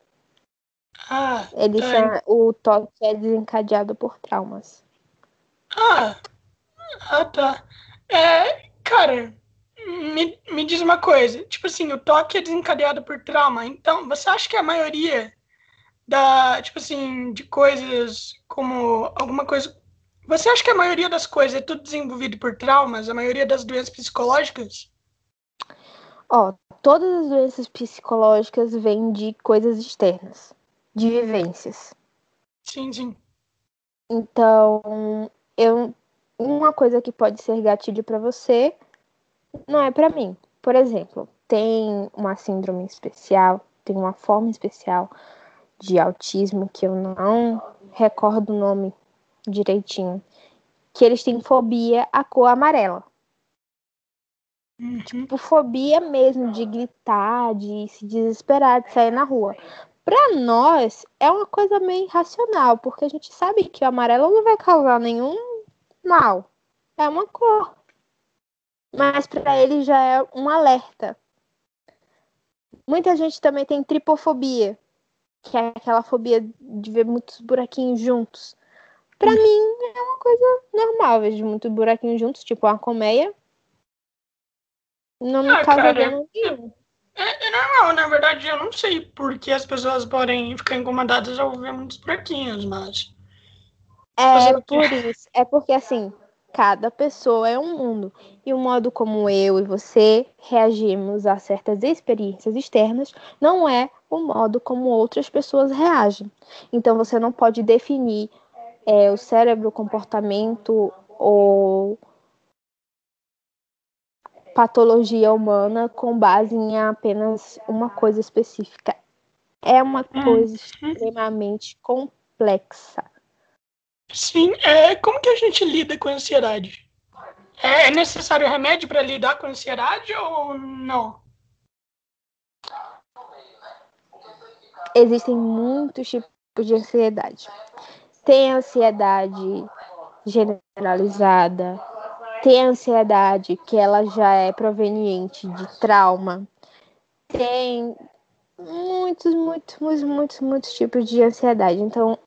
Ah, Ele tá. o toque é desencadeado por traumas. Ah, ah tá. É, cara, me, me diz uma coisa. Tipo assim, o toque é desencadeado por trauma. Então, você acha que a maioria da, tipo assim, de coisas como alguma coisa. Você acha que a maioria das coisas é tudo desenvolvido por traumas? A maioria das doenças psicológicas? Ó, todas as doenças psicológicas vêm de coisas externas, de vivências. Sim, sim. Então, eu uma coisa que pode ser gatilho para você não é para mim. Por exemplo, tem uma síndrome especial, tem uma forma especial de autismo que eu não recordo o nome direitinho, que eles têm fobia à cor amarela. Uhum. Tipo, fobia mesmo de gritar, de se desesperar, de sair na rua. Para nós, é uma coisa meio irracional, porque a gente sabe que o amarelo não vai causar nenhum, normal. É uma cor. Mas para ele já é um alerta. Muita gente também tem tripofobia, que é aquela fobia de ver muitos buraquinhos juntos. Para hum. mim é uma coisa normal, vejo muitos buraquinhos juntos, tipo uma colmeia. Não me ah, causa dano nenhum. É, é, normal, na verdade, eu não sei por que as pessoas podem ficar incomodadas ao ver muitos buraquinhos, mas. É por isso. É porque assim, cada pessoa é um mundo. E o modo como eu e você reagimos a certas experiências externas não é o modo como outras pessoas reagem. Então você não pode definir é, o cérebro, o comportamento ou patologia humana com base em apenas uma coisa específica. É uma hum. coisa extremamente complexa. Sim, é, como que a gente lida com a ansiedade? É, é necessário remédio para lidar com a ansiedade ou não? Existem muitos tipos de ansiedade. Tem ansiedade generalizada, tem ansiedade que ela já é proveniente de trauma. Tem muitos, muitos, muitos, muitos, muitos tipos de ansiedade. Então,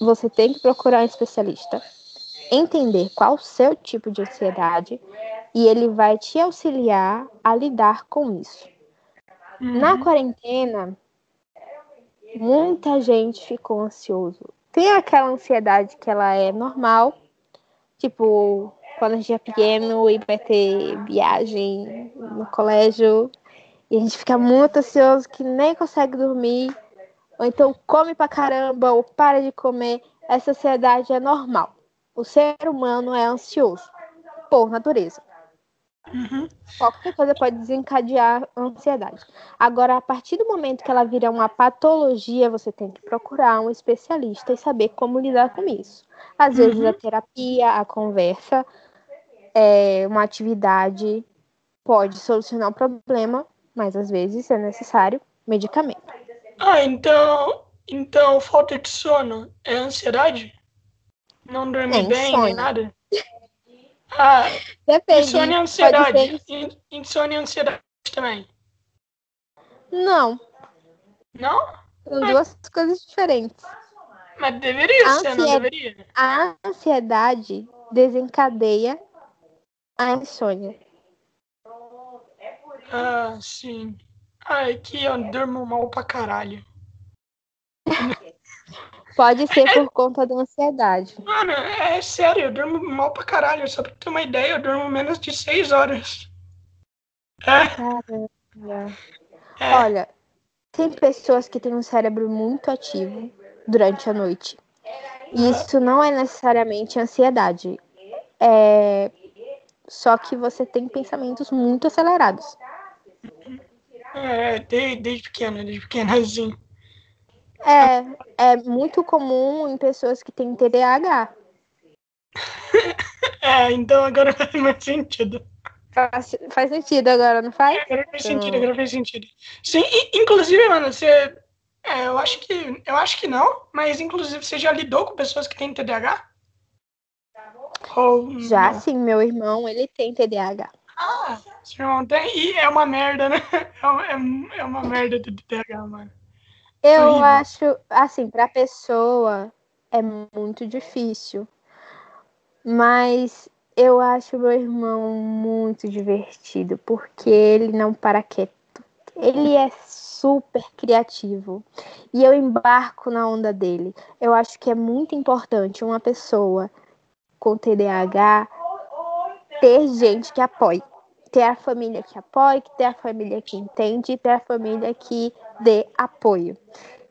você tem que procurar um especialista, entender qual o seu tipo de ansiedade e ele vai te auxiliar a lidar com isso. Uhum. Na quarentena, muita gente ficou ansioso. Tem aquela ansiedade que ela é normal, tipo, quando a gente é pequeno e vai ter viagem no colégio, e a gente fica muito ansioso que nem consegue dormir ou então come pra caramba, ou para de comer. Essa ansiedade é normal. O ser humano é ansioso, por natureza. Uhum. Qualquer coisa pode desencadear a ansiedade. Agora, a partir do momento que ela vira uma patologia, você tem que procurar um especialista e saber como lidar com isso. Às uhum. vezes, a terapia, a conversa, é, uma atividade pode solucionar o problema, mas às vezes é necessário medicamento. Ah, então. Então, falta de sono é ansiedade? Não dormir é bem, nem nada? Ah, Depende. Insônia e ansiedade. Ser... Insônia e ansiedade também. Não. Não? São Mas... duas coisas diferentes. Mas deveria ser, não deveria? A ansiedade desencadeia a insônia. Ah, sim. Ai, que eu durmo mal pra caralho. Pode ser é, por conta da ansiedade. Mano, é, é sério, eu durmo mal pra caralho. Só pra ter uma ideia, eu durmo menos de seis horas. É. Caramba. É. Olha, tem pessoas que têm um cérebro muito ativo durante a noite. E isso não é necessariamente ansiedade. É só que você tem pensamentos muito acelerados. É, desde, desde pequena, desde pequena, assim. É, é muito comum em pessoas que têm TDAH. é, então agora faz mais sentido. Faz, faz sentido agora, não faz? É, agora faz então... sentido, agora faz sentido. Sim, e, inclusive, mano, você. É, eu acho que. Eu acho que não, mas inclusive você já lidou com pessoas que têm TDAH? Ou, já não? sim, meu irmão, ele tem TDAH. Ah, irmão tem. E é uma merda, né? É, é uma merda do TDAH, mano. Eu Horrível. acho, assim, pra pessoa é muito difícil. Mas eu acho meu irmão muito divertido, porque ele não para quieto. Ele é super criativo. E eu embarco na onda dele. Eu acho que é muito importante uma pessoa com TDAH ter gente que apoie. Ter a família que apoie, ter a família que entende, ter a família que dê apoio.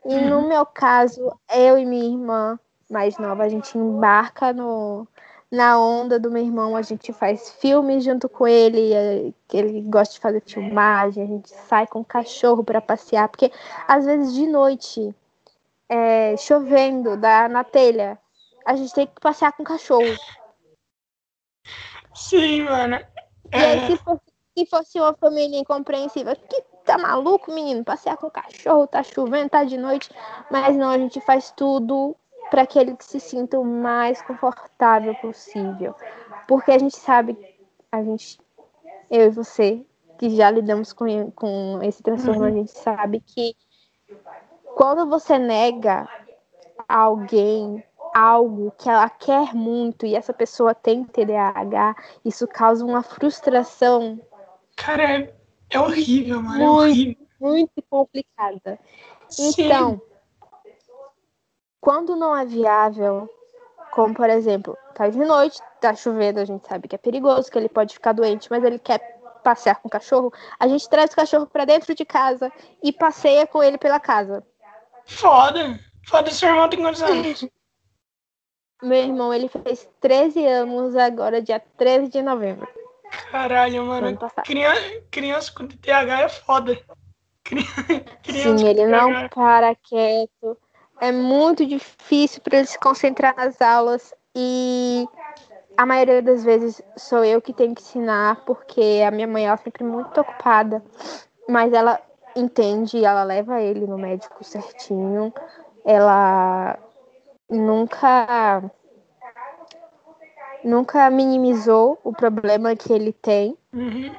E no uhum. meu caso, eu e minha irmã mais nova, a gente embarca no, na onda do meu irmão, a gente faz filmes junto com ele, é, ele gosta de fazer filmagem, a gente sai com o cachorro para passear, porque às vezes de noite, é, chovendo da, na telha, a gente tem que passear com o cachorro. Sim, mano. E aí, se fosse, se fosse uma família incompreensiva, que tá maluco, menino? Passear com o cachorro, tá chovendo, tá de noite. Mas não, a gente faz tudo para que ele se sinta o mais confortável possível. Porque a gente sabe, a gente, eu e você, que já lidamos com, com esse transtorno, uhum. a gente sabe que quando você nega a alguém algo que ela quer muito e essa pessoa tem TDAH, isso causa uma frustração. Cara, é, é horrível, mano. Muito, é horrível. muito complicada. Sim. Então, quando não é viável, como por exemplo, tá de noite, tá chovendo, a gente sabe que é perigoso, que ele pode ficar doente, mas ele quer passear com o cachorro, a gente traz o cachorro para dentro de casa e passeia com ele pela casa. Foda. Foda, seu irmão tem quantos anos? Meu irmão, ele fez 13 anos agora, dia 13 de novembro. Caralho, mano. Criança, criança com TDAH é foda. Criança Sim, ele não para quieto. É muito difícil para ele se concentrar nas aulas e a maioria das vezes sou eu que tenho que ensinar, porque a minha mãe ela é sempre muito ocupada, mas ela entende, ela leva ele no médico certinho, ela nunca nunca minimizou o problema que ele tem. Uhum.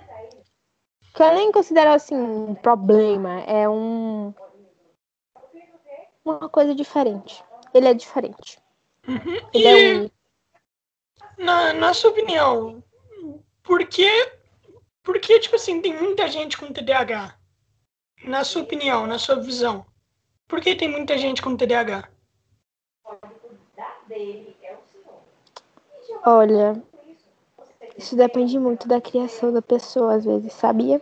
Que eu nem considero assim um problema, é um uma coisa diferente. Ele é diferente. Uhum. Ele é e... é único. Na, na sua opinião, por que, por que, tipo assim, tem muita gente com TDAH? Na sua opinião, na sua visão, por que tem muita gente com TDAH? Olha, isso depende muito da criação da pessoa, às vezes, sabia?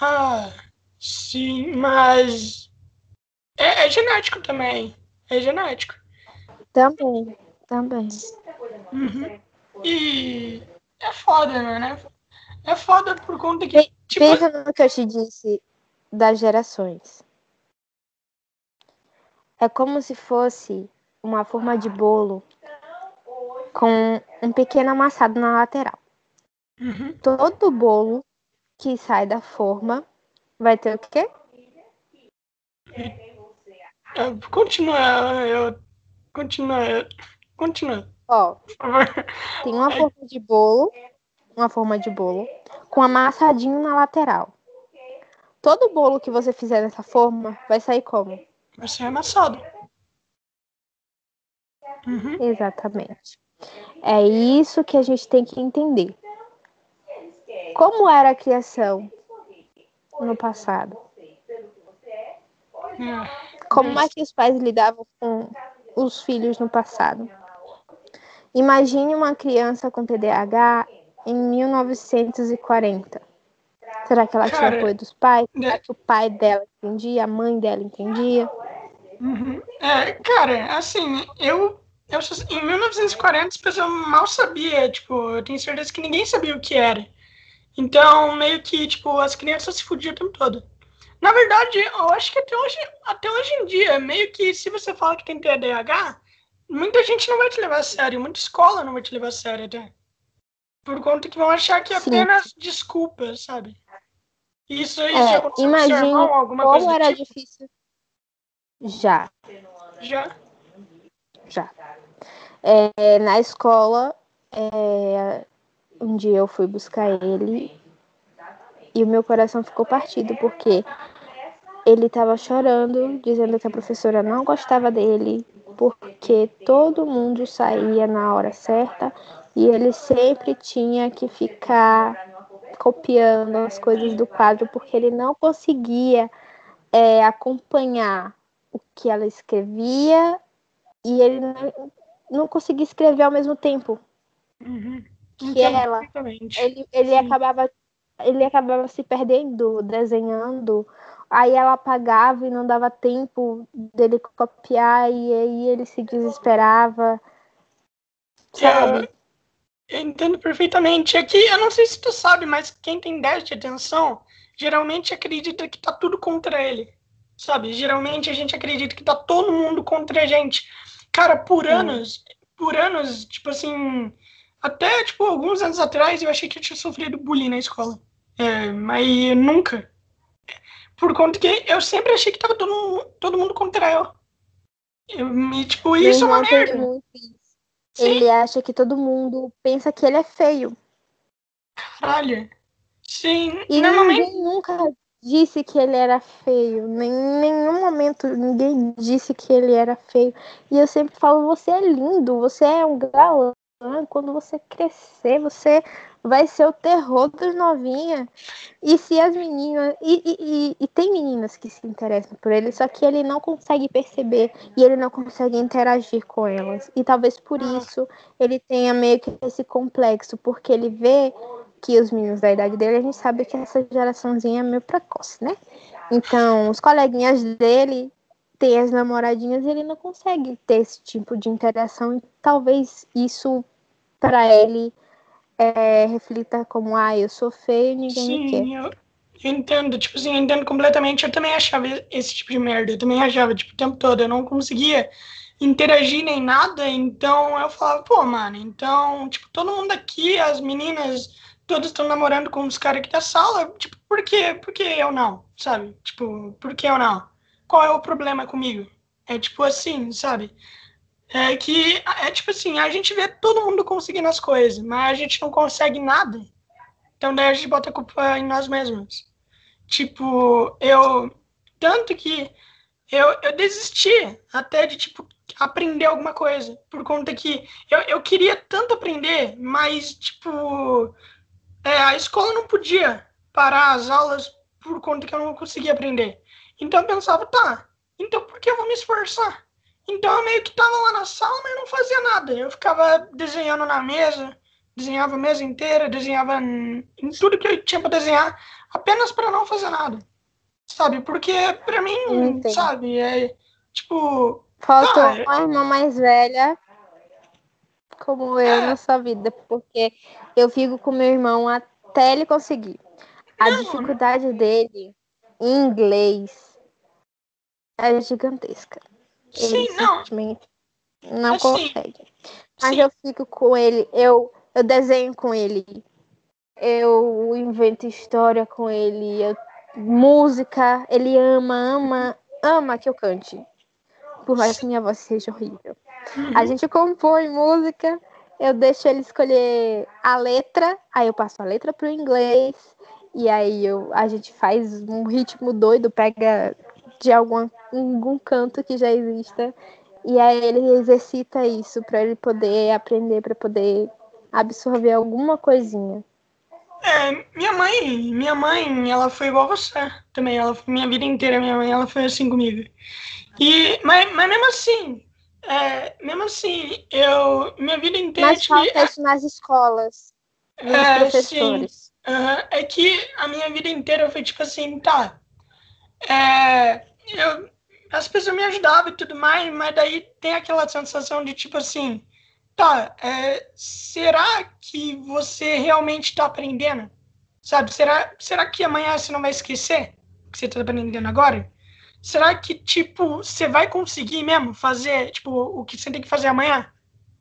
Ah, sim, mas é, é genético também. É genético. Também, também. Uhum. E é foda, né? É foda por conta que. Tipo... Veja no que eu te disse das gerações. É como se fosse uma forma de bolo com um pequeno amassado na lateral. Uhum. Todo bolo que sai da forma vai ter o quê? Continua, eu. Continua, continua. Ó, tem uma forma de bolo, uma forma de bolo com amassadinho na lateral. Todo bolo que você fizer nessa forma vai sair como? Vai sair amassado. Uhum. Exatamente. É isso que a gente tem que entender. Como era a criação no passado? Como é que os pais lidavam com os filhos no passado? Imagine uma criança com TDAH em 1940. Será que ela Cara, tinha apoio dos pais? Né? Será que o pai dela entendia, a mãe dela entendia? Uhum. É, cara, assim, eu, eu em 1940 as pessoas mal sabiam, tipo, eu tenho certeza que ninguém sabia o que era. Então, meio que, tipo, as crianças se fudiam o tempo todo. Na verdade, eu acho que até hoje, até hoje em dia, meio que se você fala que tem TDAH, muita gente não vai te levar a sério, muita escola não vai te levar a sério até. Por conta que vão achar que é apenas desculpa, sabe? Isso, isso é, imagine irmão, alguma como coisa era tipo? difícil. Já. Já? Já. É, na escola, é, um dia eu fui buscar ele e o meu coração ficou partido, porque ele estava chorando, dizendo que a professora não gostava dele, porque todo mundo saía na hora certa e ele sempre tinha que ficar copiando as coisas do quadro porque ele não conseguia é, acompanhar o que ela escrevia e ele não, não conseguia escrever ao mesmo tempo uhum. que ela. Ele, ele acabava ele acabava se perdendo desenhando Aí ela apagava e não dava tempo dele copiar, e aí ele se desesperava. Sabe? Eu, eu entendo perfeitamente. Aqui, eu não sei se tu sabe, mas quem tem déficit de atenção geralmente acredita que tá tudo contra ele. Sabe? Geralmente a gente acredita que tá todo mundo contra a gente. Cara, por anos, por anos, tipo assim, até tipo alguns anos atrás eu achei que eu tinha sofrido bullying na escola. É, mas nunca. Por conta que eu sempre achei que tava todo, todo mundo contra eu. E, tipo, isso é uma merda. Ele acha que todo mundo pensa que ele é feio. Caralho. Sim, e normalmente... ninguém nunca disse que ele era feio. Em nenhum momento ninguém disse que ele era feio. E eu sempre falo, você é lindo, você é um galã. Quando você crescer, você vai ser o terror dos novinhas. E se as meninas. E, e, e, tem meninas que se interessam por ele, só que ele não consegue perceber e ele não consegue interagir com elas. E talvez por ah. isso ele tenha meio que esse complexo, porque ele vê que os meninos da idade dele, a gente sabe que essa geraçãozinha é meio precoce, né? Então, os coleguinhas dele têm as namoradinhas e ele não consegue ter esse tipo de interação. E talvez isso, para ele, é, reflita como, ah, eu sou feio e ninguém Sim, me quer. Eu, eu entendo, tipo assim, eu entendo completamente. Eu também achava esse tipo de merda. Eu também achava, tipo, o tempo todo. Eu não conseguia interagir nem nada, então eu falava, pô, mano, então, tipo, todo mundo aqui, as meninas todos estão namorando com os caras aqui da sala, tipo, por quê? Por que eu não, sabe? Tipo, por que eu não? Qual é o problema comigo? É tipo assim, sabe? É que, é tipo assim, a gente vê todo mundo conseguindo as coisas, mas a gente não consegue nada. Então daí a gente bota a culpa em nós mesmos. Tipo, eu. Tanto que eu, eu desisti até de, tipo, aprender alguma coisa. Por conta que eu, eu queria tanto aprender, mas, tipo, é, a escola não podia parar as aulas por conta que eu não conseguia aprender. Então eu pensava, tá, então por que eu vou me esforçar? Então eu meio que tava lá na sala, mas não fazia nada. Eu ficava desenhando na mesa, desenhava a mesa inteira, desenhava em tudo que eu tinha para desenhar, apenas para não fazer nada. Sabe? Porque para mim, Entendi. sabe, é tipo. Faltou ah, uma irmã mais velha como eu é. na sua vida, porque eu fico com meu irmão até ele conseguir. A não. dificuldade dele em inglês é gigantesca. Ele Sim, não. simplesmente não assim, consegue. Mas Sim. eu fico com ele, eu, eu desenho com ele, eu invento história com ele, eu, música, ele ama, ama, ama que eu cante. Por mais que minha voz seja horrível. Uhum. A gente compõe música, eu deixo ele escolher a letra, aí eu passo a letra pro inglês, e aí eu, a gente faz um ritmo doido, pega de algum, algum canto que já exista, e aí ele exercita isso para ele poder aprender, para poder absorver alguma coisinha. É, minha mãe, minha mãe, ela foi igual você também. Ela, minha vida inteira, minha mãe, ela foi assim comigo. E, mas, mas mesmo assim, é, mesmo assim, eu. Minha vida inteira. Mas falta isso nas escolas. Nos é, professores. Sim. Uhum. É que a minha vida inteira foi tipo assim, tá. É, eu, as pessoas me ajudavam e tudo mais, mas daí tem aquela sensação de tipo assim, tá, é, será que você realmente está aprendendo? Sabe, será, será que amanhã você não vai esquecer o que você está aprendendo agora? Será que, tipo, você vai conseguir mesmo fazer, tipo, o que você tem que fazer amanhã?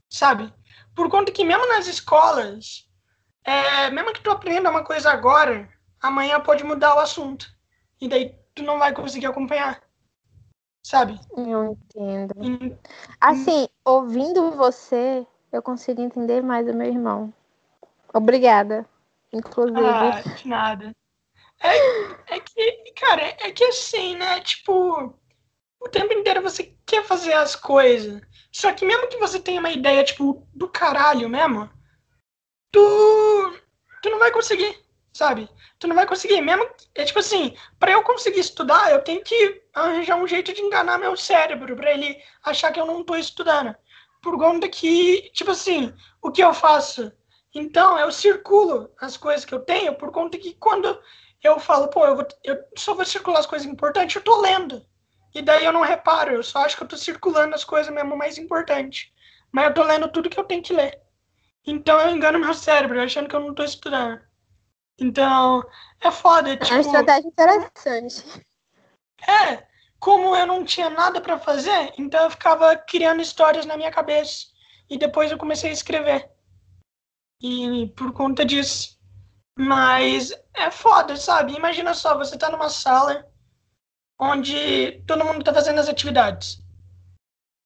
Sabe? Por conta que mesmo nas escolas, é, mesmo que tu aprenda uma coisa agora, amanhã pode mudar o assunto. E daí tu não vai conseguir acompanhar. Sabe? Eu entendo. E, assim, ouvindo você, eu consigo entender mais o meu irmão. Obrigada. Inclusive. Ah, de nada. É, é que, cara, é que assim, né? Tipo, o tempo inteiro você quer fazer as coisas. Só que mesmo que você tenha uma ideia, tipo, do caralho mesmo, tu, tu não vai conseguir, sabe? Tu não vai conseguir. Mesmo, é tipo assim, para eu conseguir estudar, eu tenho que arranjar um jeito de enganar meu cérebro, para ele achar que eu não tô estudando. Por conta que, tipo assim, o que eu faço? Então, eu circulo as coisas que eu tenho por conta que quando eu falo, pô, eu, vou, eu só vou circular as coisas importantes, eu tô lendo. E daí eu não reparo, eu só acho que eu tô circulando as coisas mesmo mais importantes. Mas eu tô lendo tudo que eu tenho que ler. Então eu engano meu cérebro, achando que eu não tô estudando. Então, é foda. Tipo, é uma estratégia interessante. É, como eu não tinha nada para fazer, então eu ficava criando histórias na minha cabeça. E depois eu comecei a escrever. E por conta disso, mas é foda, sabe? Imagina só, você tá numa sala onde todo mundo tá fazendo as atividades.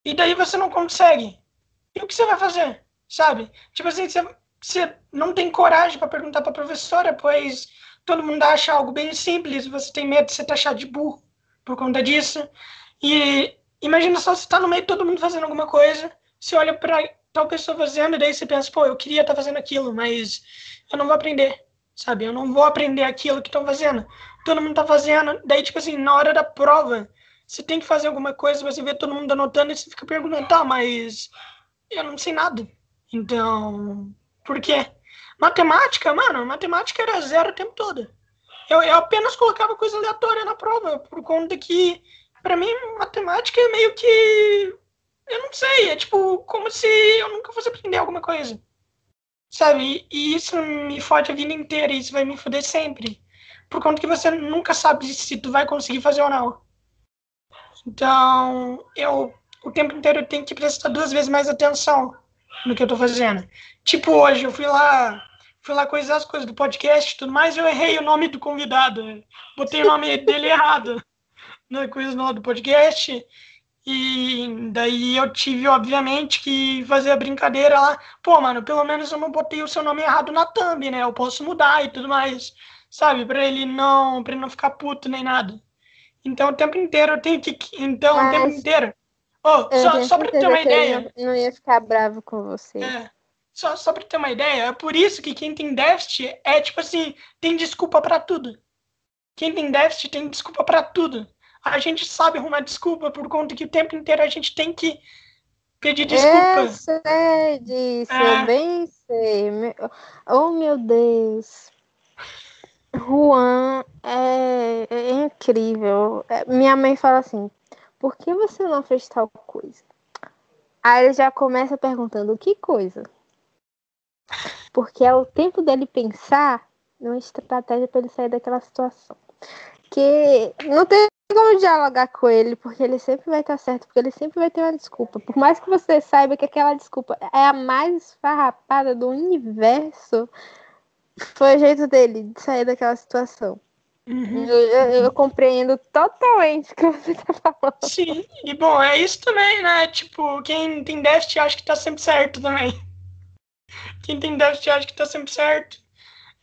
e daí você não consegue. E o que você vai fazer? Sabe? Tipo assim, você, você não tem coragem para perguntar para a professora, pois todo mundo acha algo bem simples, você tem medo de ser taxado de burro por conta disso. E imagina só você tá no meio de todo mundo fazendo alguma coisa, você olha para tal pessoa fazendo, e daí você pensa, pô, eu queria estar tá fazendo aquilo, mas eu não vou aprender, sabe? Eu não vou aprender aquilo que estão fazendo. Todo mundo tá fazendo, daí, tipo assim, na hora da prova, você tem que fazer alguma coisa, você vê todo mundo anotando e você fica perguntando, tá, mas eu não sei nada. Então, por quê? Matemática, mano, matemática era zero o tempo todo. Eu, eu apenas colocava coisa aleatória na prova, por conta que, para mim, matemática é meio que. Eu não sei, é tipo como se eu nunca fosse aprender alguma coisa. Sabe? E isso me fode a vida inteira, isso vai me foder sempre. Por conta que você nunca sabe se tu vai conseguir fazer ou não. Então, eu o tempo inteiro eu tenho que prestar duas vezes mais atenção no que eu tô fazendo. Tipo, hoje eu fui lá, fui lá coisar as coisas do podcast e tudo mais, eu errei o nome do convidado. Botei o nome dele errado na coisa do podcast. E daí eu tive, obviamente, que fazer a brincadeira lá. Pô, mano, pelo menos eu não botei o seu nome errado na thumb, né? Eu posso mudar e tudo mais. Sabe? Pra ele não, pra ele não ficar puto nem nada. Então o tempo inteiro eu tenho que. Então, Mas... o tempo inteiro Oh, só, só para ter uma ideia. Não ia ficar bravo com você. É, só, só para ter uma ideia, é por isso que quem tem déficit é tipo assim, tem desculpa para tudo. Quem tem déficit tem desculpa para tudo. A gente sabe arrumar desculpa por conta que o tempo inteiro a gente tem que pedir desculpa. Eu sei disso, é. eu bem sei. Oh, meu Deus. Juan é, é incrível. É, minha mãe fala assim: por que você não fez tal coisa? Aí ele já começa perguntando que coisa. Porque é o tempo dele pensar numa estratégia para ele sair daquela situação. Que não tem como dialogar com ele, porque ele sempre vai estar certo, porque ele sempre vai ter uma desculpa. Por mais que você saiba que aquela desculpa é a mais farrapada do universo, foi o jeito dele de sair daquela situação. Uhum. Eu, eu, eu, compreendo totalmente o que você está falando. Sim, e bom, é isso também, né? Tipo, quem tem déficit acha que tá sempre certo também. Quem tem déficit acha que tá sempre certo.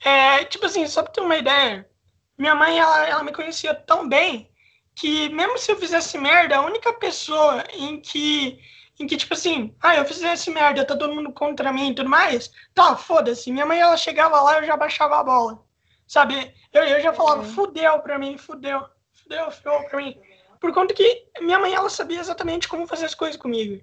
É, tipo assim, só pra ter uma ideia, minha mãe, ela, ela me conhecia tão bem que mesmo se eu fizesse merda, a única pessoa em que, em que tipo assim, ah, eu fizesse merda, tá todo mundo contra mim e tudo mais, tá, foda-se. Minha mãe, ela chegava lá, eu já baixava a bola. Sabe? Eu, eu já falava, uhum. fudeu pra mim, fudeu, fudeu, fudeu pra mim. Por conta que minha mãe, ela sabia exatamente como fazer as coisas comigo.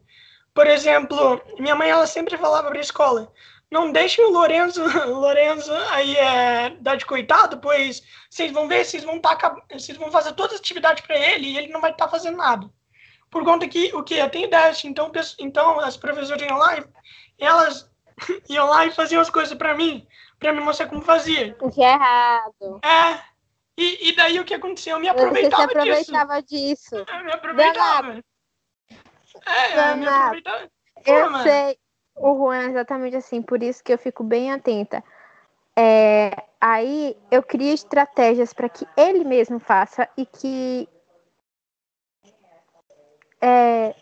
Por exemplo, minha mãe, ela sempre falava pra escola, não deixem o Lorenzo, Lorenzo aí é, dar de coitado, pois vocês vão ver, vocês vão, tá, vocês vão fazer toda a atividade para ele e ele não vai estar tá fazendo nada. Por conta que, o que? Eu tenho déficit, então, então as professoras iam lá e elas iam lá e faziam as coisas para mim para me mostrar como fazia. O que é errado. É. E, e daí o que aconteceu? Eu me aproveitava, Você se aproveitava disso. disso. Eu me aproveitava. Danado. É, Danado. eu me aproveitava. Pô, eu mano. sei. O Juan é exatamente assim, por isso que eu fico bem atenta. É, aí eu crio estratégias para que ele mesmo faça e que. É...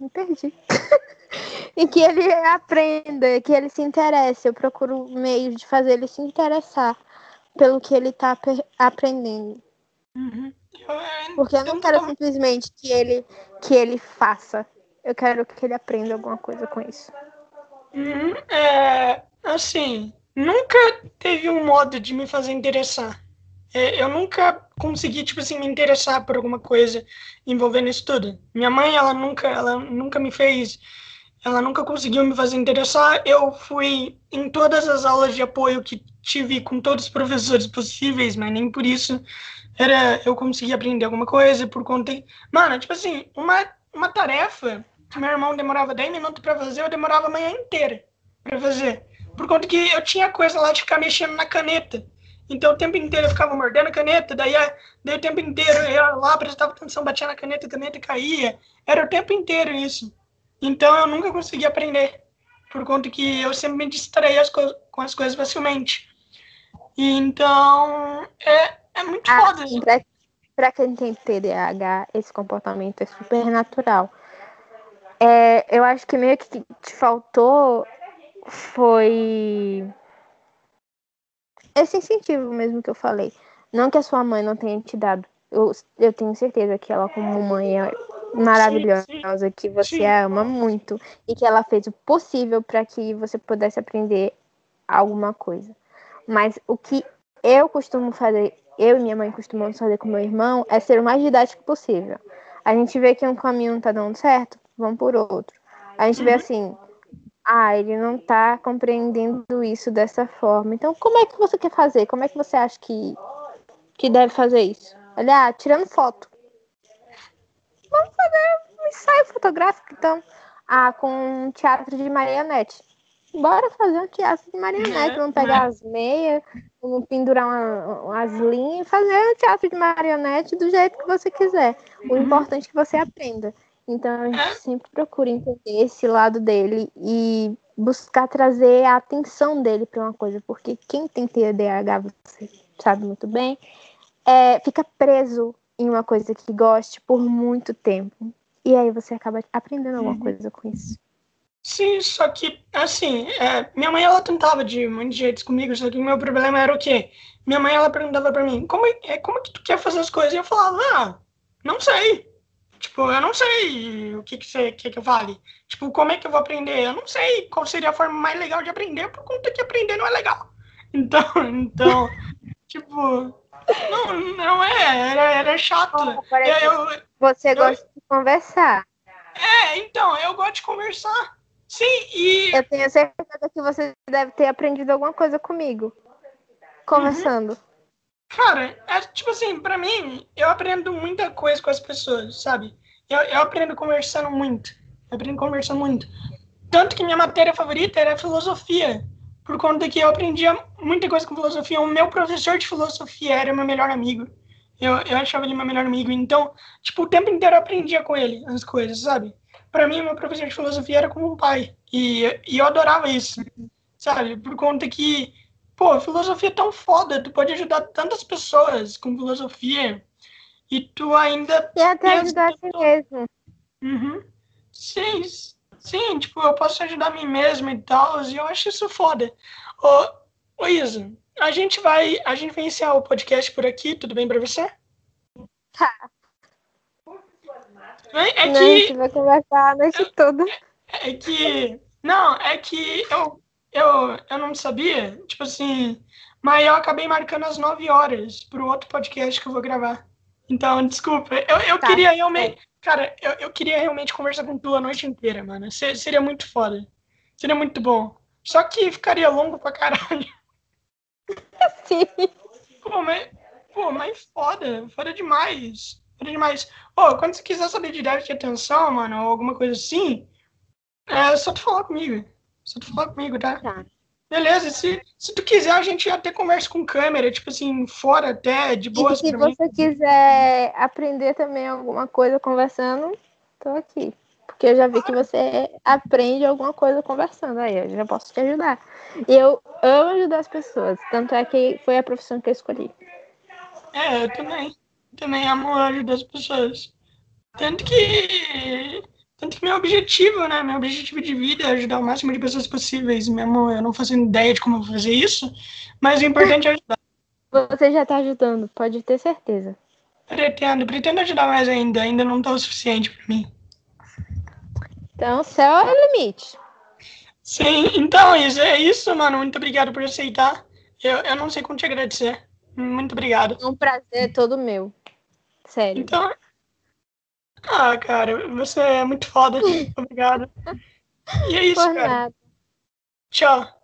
Me perdi. e que ele aprenda, que ele se interesse. Eu procuro meios de fazer ele se interessar pelo que ele está aprendendo. Uhum. Porque eu não quero simplesmente que ele, que ele faça. Eu quero que ele aprenda alguma coisa com isso. Uhum. É, assim, nunca teve um modo de me fazer interessar. É, eu nunca consegui, tipo assim, me interessar por alguma coisa envolvendo isso tudo. Minha mãe, ela nunca, ela nunca me fez ela nunca conseguiu me fazer interessar. Eu fui em todas as aulas de apoio que tive com todos os professores possíveis, mas nem por isso era eu consegui aprender alguma coisa por conta. Mano, tipo assim, uma, uma tarefa meu irmão demorava 10 minutos para fazer, eu demorava a manhã inteira para fazer. Por conta que eu tinha coisa lá de ficar mexendo na caneta. Então o tempo inteiro eu ficava mordendo a caneta, daí, daí o tempo inteiro eu lá, prestava atenção, batia na caneta, a caneta caía. Era o tempo inteiro isso. Então eu nunca consegui aprender, por conta que eu sempre me distraí as com as coisas facilmente. E, então é, é muito ah, foda. Sim, pra, para quem tem TDAH, esse comportamento é super natural. É, eu acho que meio que te faltou foi esse incentivo mesmo que eu falei. Não que a sua mãe não tenha te dado. Eu, eu tenho certeza que ela, como mãe, é maravilhosa, sim, sim. que você sim. ama muito e que ela fez o possível para que você pudesse aprender alguma coisa. Mas o que eu costumo fazer, eu e minha mãe costumamos fazer com meu irmão, é ser o mais didático possível. A gente vê que um caminho não tá dando certo, vamos por outro. A gente uhum. vê assim, ah, ele não tá compreendendo isso dessa forma. Então, como é que você quer fazer? Como é que você acha que, que deve fazer isso? Olha, ah, tirando foto. Vamos fazer um ensaio fotográfico, então. Ah, com um teatro de marionete. Bora fazer um teatro de marionete. Né? Vamos pegar as meias, vamos pendurar uma, as linhas fazer um teatro de marionete do jeito que você quiser. O uhum. importante é que você aprenda. Então a gente é. sempre procura entender esse lado dele e buscar trazer a atenção dele para uma coisa, porque quem tem TDAH, você sabe muito bem, é, fica preso em uma coisa que goste por muito tempo. E aí você acaba aprendendo alguma uhum. coisa com isso. Sim, só que, assim, é, minha mãe, ela tentava de muitos jeitos comigo, só que o meu problema era o quê? Minha mãe, ela perguntava pra mim, como é, como é que tu quer fazer as coisas? E eu falava, ah, não sei. Tipo, eu não sei o que que, você, que que eu fale. Tipo, como é que eu vou aprender? Eu não sei qual seria a forma mais legal de aprender, por conta que aprender não é legal. Então, então, tipo, não, não é, era, era chato. Eu, eu, você eu, gosta de conversar. É, então, eu gosto de conversar. Sim, e. Eu tenho certeza que você deve ter aprendido alguma coisa comigo. Conversando. Uhum. Cara, é tipo assim, pra mim, eu aprendo muita coisa com as pessoas, sabe? Eu, eu aprendo conversando muito. Eu aprendo conversando muito. Tanto que minha matéria favorita era filosofia. Por conta que eu aprendia muita coisa com filosofia. O meu professor de filosofia era meu melhor amigo. Eu, eu achava ele meu melhor amigo. Então, tipo, o tempo inteiro eu aprendia com ele as coisas, sabe? Pra mim, meu professor de filosofia era como um pai. E, e eu adorava isso, sabe? Por conta que Pô, filosofia é tão foda, tu pode ajudar tantas pessoas com filosofia e tu ainda. E até ajudar a si mesmo. Uhum. Sim, sim, tipo, eu posso ajudar a mim mesmo e tal, e eu acho isso foda. Ô, ô Isa, a gente vai. A gente vai iniciar o podcast por aqui, tudo bem pra você? Tá. É não, que. A gente vai conversar a noite toda. É que. Não, é que eu eu, eu não sabia, tipo assim, mas eu acabei marcando as 9 horas pro outro podcast que eu vou gravar. Então, desculpa, eu, eu tá, queria realmente. Cara, eu, eu queria realmente conversar com tu a noite inteira, mano. seria muito foda. Seria muito bom. Só que ficaria longo pra caralho. Sim. Pô, mas, pô, mas foda. Foda demais. Foda demais. Pô, quando você quiser saber de déficit de atenção, mano, ou alguma coisa assim, é só tu falar comigo. Só tu falar comigo, tá? Tá. Beleza, se, se tu quiser, a gente até conversa com câmera, tipo assim, fora até, de boas. E se você mim. quiser aprender também alguma coisa conversando, tô aqui. Porque eu já vi que você aprende alguma coisa conversando. Aí eu já posso te ajudar. E eu amo ajudar as pessoas. Tanto é que foi a profissão que eu escolhi. É, eu também. Também amo ajudar as pessoas. Tanto que tanto que meu objetivo, né? Meu objetivo de vida é ajudar o máximo de pessoas possíveis. Mesmo eu não fazendo ideia de como eu vou fazer isso, mas o importante é ajudar. Você já está ajudando, pode ter certeza. Pretendo, pretendo ajudar mais ainda. Ainda não está o suficiente para mim. Então, céu é o limite. Sim, então, isso é isso, mano. Muito obrigado por aceitar. Eu, eu não sei como te agradecer. Muito obrigado. É um prazer todo meu. Sério. Então, ah, cara, você é muito foda. Obrigado. E é isso, Por cara. Nada. Tchau.